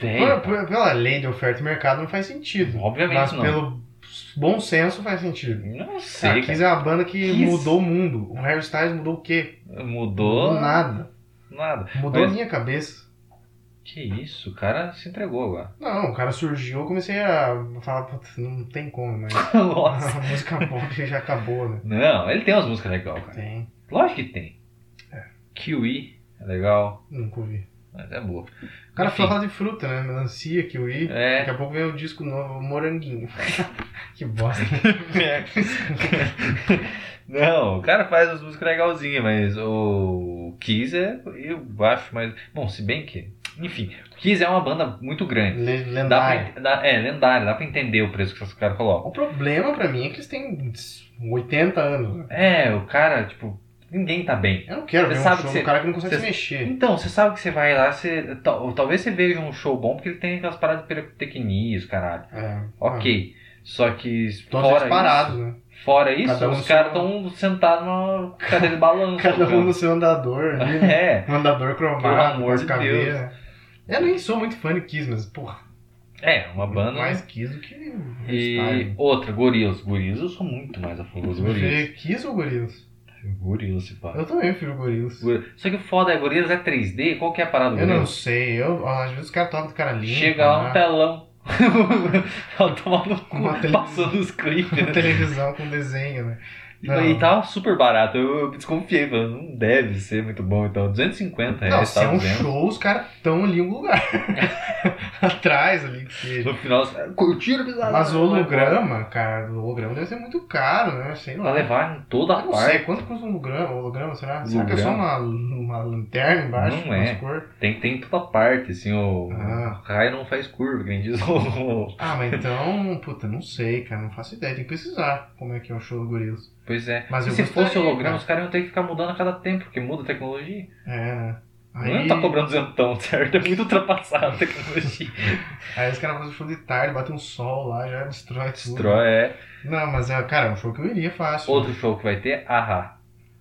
Velhos. por- pela lei de oferta e mercado não faz sentido. Obviamente Mas não. pelo bom senso faz sentido. Não A sei, Kiss cara. é uma banda que Kiss. mudou o mundo. O Harry Styles mudou o quê? Mudou. nada. Nada. Mudou Mas- a minha cabeça. Que isso, o cara se entregou agora. Não, o cara surgiu, eu comecei a falar, "Putz, não tem como, mas Nossa. a música pop já acabou, né? Não, ele tem umas músicas legais, cara. Tem, Lógico que tem. É. Kiwi é legal, nunca ouvi. mas é boa. O cara Enfim. só fala de fruta, né? Melancia, kiwi. É. Daqui a pouco vem o disco novo, Moranguinho. que bosta. Não, o cara faz as músicas legalzinhas, mas o Kiss é, eu acho mais. Bom, se bem que. Enfim, o Kiss é uma banda muito grande. Le- Dá Lendário. pra, dá, é, lendária, dá pra entender o preço que os caras colocam. O problema pra mim é que eles têm 80 anos. né? É, o cara, tipo, ninguém tá bem. Eu não quero Você ver um sabe show que você- cara que não consegue você- se mexer. Então, você sabe que você vai lá, você, tal- talvez você veja um show bom porque ele tem aquelas paradas de pirotecnia, os caralho. É. Ok. Só que Todos fora parados, isso, né? fora isso, Cada um os caras seu- estão sentados numa cadeira de balanço. Cada um tocando. no seu andador. ali, né? É. Um andador cromado, Pelo amor de caveiras. Eu nem sou muito fã de Kiss, mas, porra, É, uma banda. mais Kiss do que E Style. outra, Gorillaz. Gorillaz eu sou muito mais a favor dos Gorillaz. Prefere Kiss ou Gorillaz? Gorillaz, se pá. Eu também prefiro Gorillaz. Gor- Só que o foda é Gorillaz é 3D, qual que é a parada do Eu não sei, eu, ó, às vezes os caras tocam de cara limpa. Chega lá um né? telão. Ela toma no cu, Uma passando os clipes. Uma né? televisão com desenho, né? E Não. aí tava super barato. Eu, eu desconfiei, falei, não deve ser muito bom. Então, 250 Não, reais, se é um 200. show, os caras estão ali em algum lugar. Atrás ali, que. No final, você- curtiram o episódio. Mas o holograma, cara, o holograma deve ser muito caro, né? Sei Pra lá. levar em toda a Eu não sei, parte. quanto custa um holograma, holograma será? Será que é só uma, uma lanterna embaixo? Não é. Tem, tem em toda parte, assim, o, Ah. o raio não faz curva, que nem diz o... Ah, mas então, puta, não sei, cara, não faço ideia. Tem que pesquisar como é que é o show do Gorilas. Pois é. Mas e se gostaria, fosse holograma, cara. os caras iam ter que ficar mudando a cada tempo, porque muda a tecnologia. É, né? Não Aí, tá cobrando duzentão, certo? É muito ultrapassada a tecnologia. aí os caras fazem show de tarde, batem um sol lá, já destrói tudo. Destrói, é. Não, mas é, cara, é um show que eu iria fácil. Outro show que vai ter, Ahá.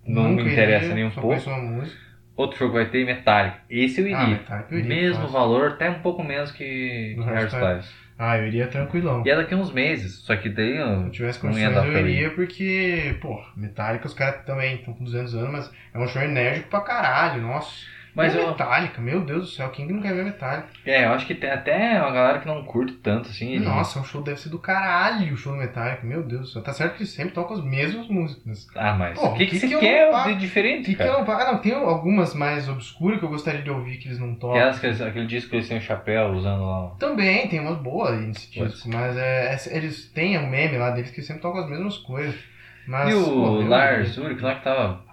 Não Nunca me interessa iria, nem um só pouco. uma música. Outro show que vai ter, Metallica. Esse eu Ah, iria. Metallica eu iria. Mesmo fácil. valor, até um pouco menos que Hairstyles. Ah, eu iria tranquilão. E é daqui uns meses, só que daí Se eu tivesse não ia condições, eu iria porque, pô, Metallica, os caras também estão com 200 anos, mas é um show enérgico pra caralho, nossa. Mas a eu, Metallica, meu Deus do céu, quem que não quer ver Metallica? é, eu acho que tem até uma galera que não curte tanto assim. Nossa, o show deve ser do caralho, o show do Metallica, meu Deus do céu. Tá certo que sempre tocam as mesmas músicas. Ah, mas Pô, o que, que, que você que quer de diferente, Que que eu, ah, não, tem algumas mais obscuras que eu gostaria de ouvir que eles não tocam. Aquelas que eles- aquele disco que eles têm o chapéu usando lá. Também, tem umas boas aí nesse disco, mas é, é- eles têm um meme lá deles que sempre tocam as mesmas coisas. Mas, e o pô, Lars Ulrich lá que tava.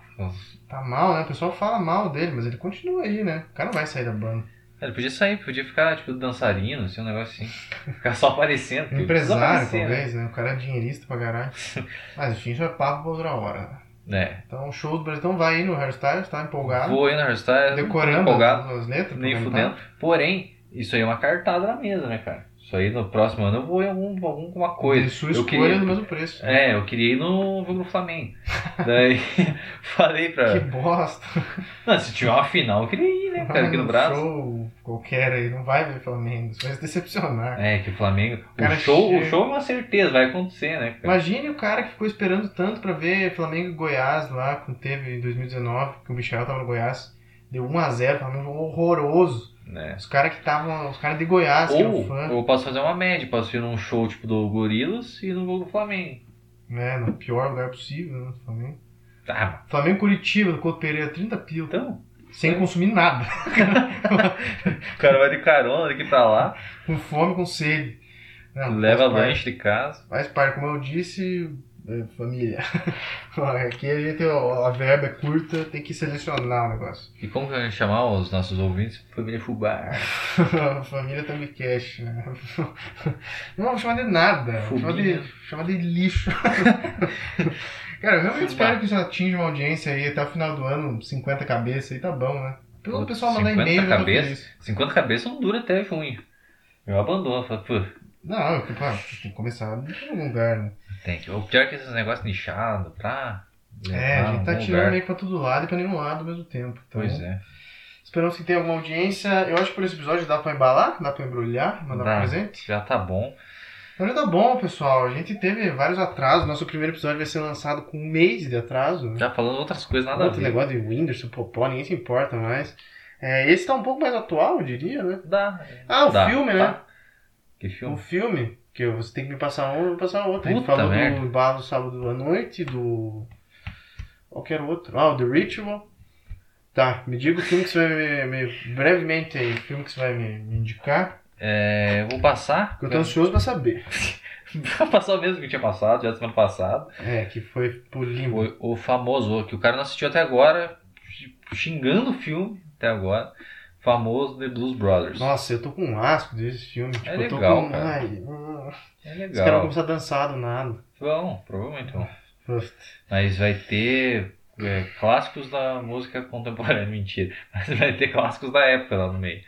Tá mal, né? O pessoal fala mal dele, mas ele continua aí, né? O cara não vai sair da banda. Ele podia sair, podia ficar tipo dançarino, assim, um negócio assim. Ficar só aparecendo. Empresário, aparecer, né? talvez, né? O cara é dinheirista pra caralho. Mas enfim, isso é papo pra outra hora. né? É. Então, o show do Brasil então vai aí no hairstyle, tá empolgado. Vou aí na Hairstyle, decorando empolgado, as, as letras. nem fudendo. Porém, isso aí é uma cartada na mesa, né, cara? Isso aí no próximo ano eu vou em algum, alguma coisa. Sua eu escolha queria, do mesmo preço. É, eu queria ir no jogo do Flamengo. Daí falei pra. Que bosta. Não, se tiver uma final, eu queria ir, né, cara, aqui no Brasil. show qualquer aí, não vai ver Flamengo. Você vai se decepcionar. É, que o Flamengo. Cara, o, show, chega- o show é uma certeza, vai acontecer, né, cara? Imagine o cara que ficou esperando tanto pra ver Flamengo e Goiás lá, quando teve em 2019, que o Michel tava no Goiás. Deu 1x0, Flamengo horroroso. Né? Os caras que estavam. Os caras de Goiás, que eram Ou fã. eu posso fazer uma média, posso ir num show tipo do Gorilas e no jogo do Flamengo. Né, no pior lugar possível, né? Flamengo. Tá, Flamengo Curitiba, do Couto Pereira, 30 pila. então. Sem consumir nada. O cara vai de carona daqui pra lá, com fome, com sede. Não, leva lanche de casa. Faz parte, como eu disse, é, família. Aqui a gente, a verba é curta, tem que selecionar o negócio. E como que a gente chamar os nossos ouvintes? Família Fubá. família também cash, né? Não vamos chamar de nada. Chamar de, chamar de lixo. Cara, eu realmente espero que isso atinja uma audiência aí até o final do ano, 50 cabeças aí tá bom, né? Pelo pessoal mandar 50 e-mail, cabeças? feliz. 50 cabeças não dura até junho. Eu abandono. Falo, pô, Não, eu, pá, tem que começar em algum lugar, né? Tem que. O pior é que esses negócios nichados pra. É, a gente tá tirando lugar. meio pra todo lado e pra nenhum lado ao mesmo tempo. Então, Pois é. Esperamos que tenha alguma audiência. Eu acho que por esse episódio dá pra embalar, dá pra embrulhar, mandar Dá. um presente. Já tá bom. Então já tá bom, pessoal. A gente teve vários atrasos. Nosso primeiro episódio vai ser lançado com um mês de atraso. né? Já falando outras coisas, nada a Outro ver. negócio de Whindersson, Popó, ninguém se importa mais. É, esse tá um pouco mais atual, eu diria, né? Dá. Ah, o Dá, filme, né? tá. Que O filme? Que você tem que me passar um, eu vou passar outro. Puta falou merda. do embalo sábado à noite, do. Qualquer outro. Ah, o The Ritual. Tá, me diga o filme que você vai me. me- brevemente aí, o filme que você vai me, me indicar. É, vou passar. Porque eu tô ansioso pra saber. Vou passar o mesmo que tinha passado, já semana passada. É, que foi pro limbo. O, o famoso, que o cara não assistiu até agora, xingando o filme até agora. Famoso The Blues Brothers. Nossa, eu tô com um asco desse filme. Tipo, eu tô legal, com. cara. Ai, É os caras vão legal. começar a dançar do nada. Vão, provavelmente vão. Mas vai ter é, clássicos da música contemporânea, mentira. Mas vai ter clássicos da época lá no meio.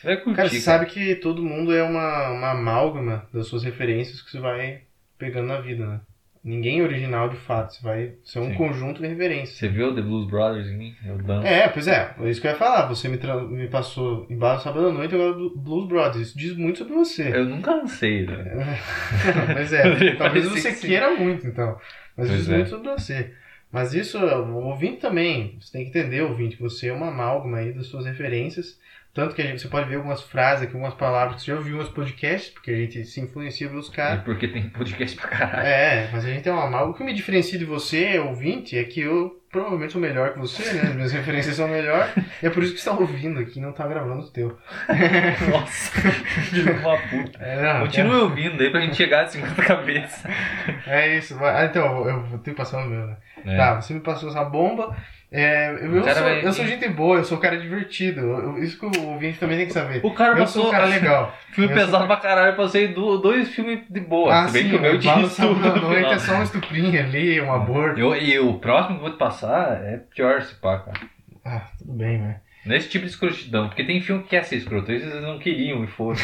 Você vai curtir. Cara, você sabe que todo mundo é uma, uma amálgama das suas referências que você vai pegando na vida, né? Ninguém é original de fato, você vai ser um Sim. conjunto de referências. Você viu The Blues Brothers em mim? Eu danço. É, pois é, é isso que eu ia falar. Você me, me passou embaixo sábado à noite agora do Blues Brothers. Isso diz muito sobre você. Eu nunca lancei, né? Mas é, talvez você que queira muito, então. Mas Pois diz é. muito sobre você. Mas isso, o ouvinte também, você tem que entender, ouvinte, que você é uma amálgama aí das suas referências. Tanto que a gente, você pode ver algumas frases aqui, algumas palavras que você já ouviu uns podcasts, porque a gente se influencia pelos É caras. porque tem podcast pra caralho. É, mas a gente é uma amálgama. O que me diferencia de você, ouvinte, é que eu provavelmente sou melhor que você, né? As minhas referências são melhor. E é por isso que você está ouvindo aqui, não está gravando o teu. Nossa, de uma puta. É, não, Continue ouvindo aí pra gente chegar a 50 cabeças. É isso. Ah, então, eu vou ter que passar o meu, né? É. Tá, você me passou essa bomba. É, eu, sou, vai- eu sou gente boa, eu sou um cara divertido. Eu- isso que o ouvinte também tem que saber. O cara Eu sou passou um cara legal. filme Eu pesado sou- pra caralho, eu passei do- dois filmes de boa. ah, bem sim, que o meu tinha no noite é só um estuprinho ali, um aborto. Eu, e o próximo que eu vou te passar é pior se pá, cara. Ah, tudo bem, né? Nesse tipo de escrotidão. Porque tem filme que quer ser escroto. Eles não queriam e foram.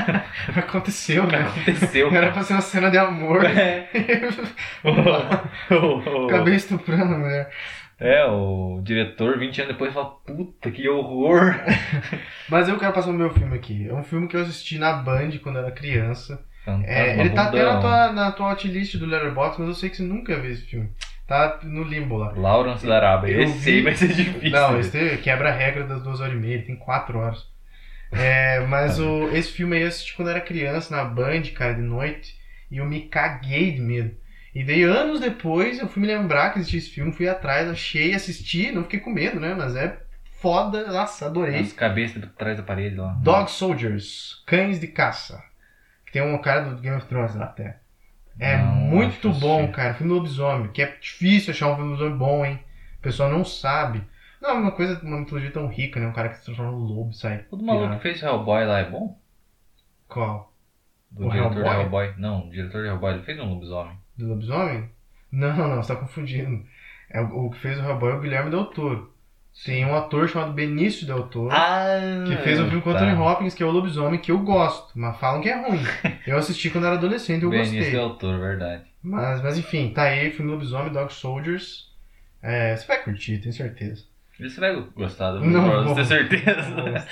Aconteceu, né? Aconteceu. Era pra ser uma cena de amor. É. Acabei estuprando a mulher. É, o diretor, 20 anos depois, fala: Puta, que horror. Mas eu quero passar o meu filme aqui. É um filme que eu assisti na Band quando era criança. Fantasma É, ele tá até na tua, na tua hotlist do Letterboxd, mas eu sei que você nunca viu esse filme. Tá no limbo lá. Lawrence da Arábia. Eu Esse vi- aí vai ser difícil. Não, esse quebra a regra das duas horas e meia, ele tem quatro horas. É, mas o, esse filme aí eu assisti quando era criança, na Band, cara, de noite, e eu me caguei de medo. E daí, anos depois, eu fui me lembrar que existia esse filme, fui atrás, achei, assisti, não fiquei com medo, né? Mas é foda, nossa, adorei. As cabeças por trás da parede lá. Dog Soldiers, Cães de Caça. Que tem um cara do Game of Thrones lá até. É Não, muito bom, cara. Filme do lobisomem. Que é difícil achar um filme do lobisomem bom, hein? O pessoal não sabe. Não é uma coisa, uma mitologia tão rica, né? Um cara que se transforma no lobo, sai. O do maluco que fez Hellboy lá é bom? Qual? Do O diretor de Hellboy? Hellboy? Não, o diretor de Hellboy, ele fez um lobisomem. Do lobisomem? Não, não, você tá confundindo. É, o, o que fez o Hellboy é o Guilherme Del Toro. Tem um ator chamado Benício Del Toro. Ah! Que fez um filme com o tá. Anthony Hopkins, que é o lobisomem, que eu gosto, mas falam que é ruim. Eu assisti quando era adolescente e eu Benício gostei. Del Toro, verdade. Mas, mas enfim, tá aí, filme Lobisomem, Dog Soldiers. É, você vai curtir, tenho certeza. Você vai gostar do Não vou. tenho certeza.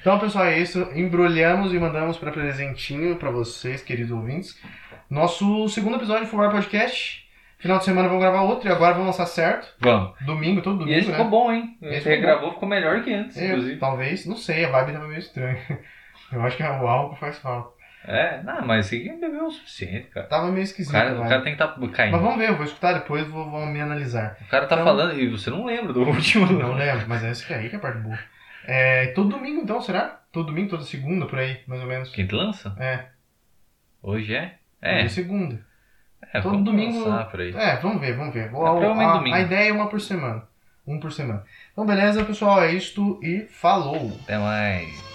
Então, pessoal, é isso. Embrulhamos e mandamos para presentinho para vocês, queridos ouvintes. Nosso segundo episódio do Fubar Podcast. Final de semana vamos gravar outro e agora vamos lançar certo. Vamos. Domingo, todo E domingo, esse né? ficou bom, hein? Esse ficou regravou, ficou melhor que antes, É, inclusive. talvez, não sei, a vibe tava meio estranha. Eu acho que o álcool faz falta. É, não, mas esse aqui bebeu o suficiente, cara. Tava meio O esquisito, cara, vai. o cara tem que estar tá caindo. Mas vamos ver, eu vou escutar depois e vou, vou me analisar. O cara tá Então- falando e você não lembra do último. Não lembro, mas é esse aí que é a parte boa. É, todo domingo então, será? Todo domingo, toda segunda, por aí, mais ou menos. Quem lança? É, Hoje é? É, toda segunda. É todo vamos domingo-. É, vamos ver, vamos ver. Vou- É, a- domingo. a ideia é uma por semana. Um por semana. Então, beleza, pessoal, é isto e falou! Até mais.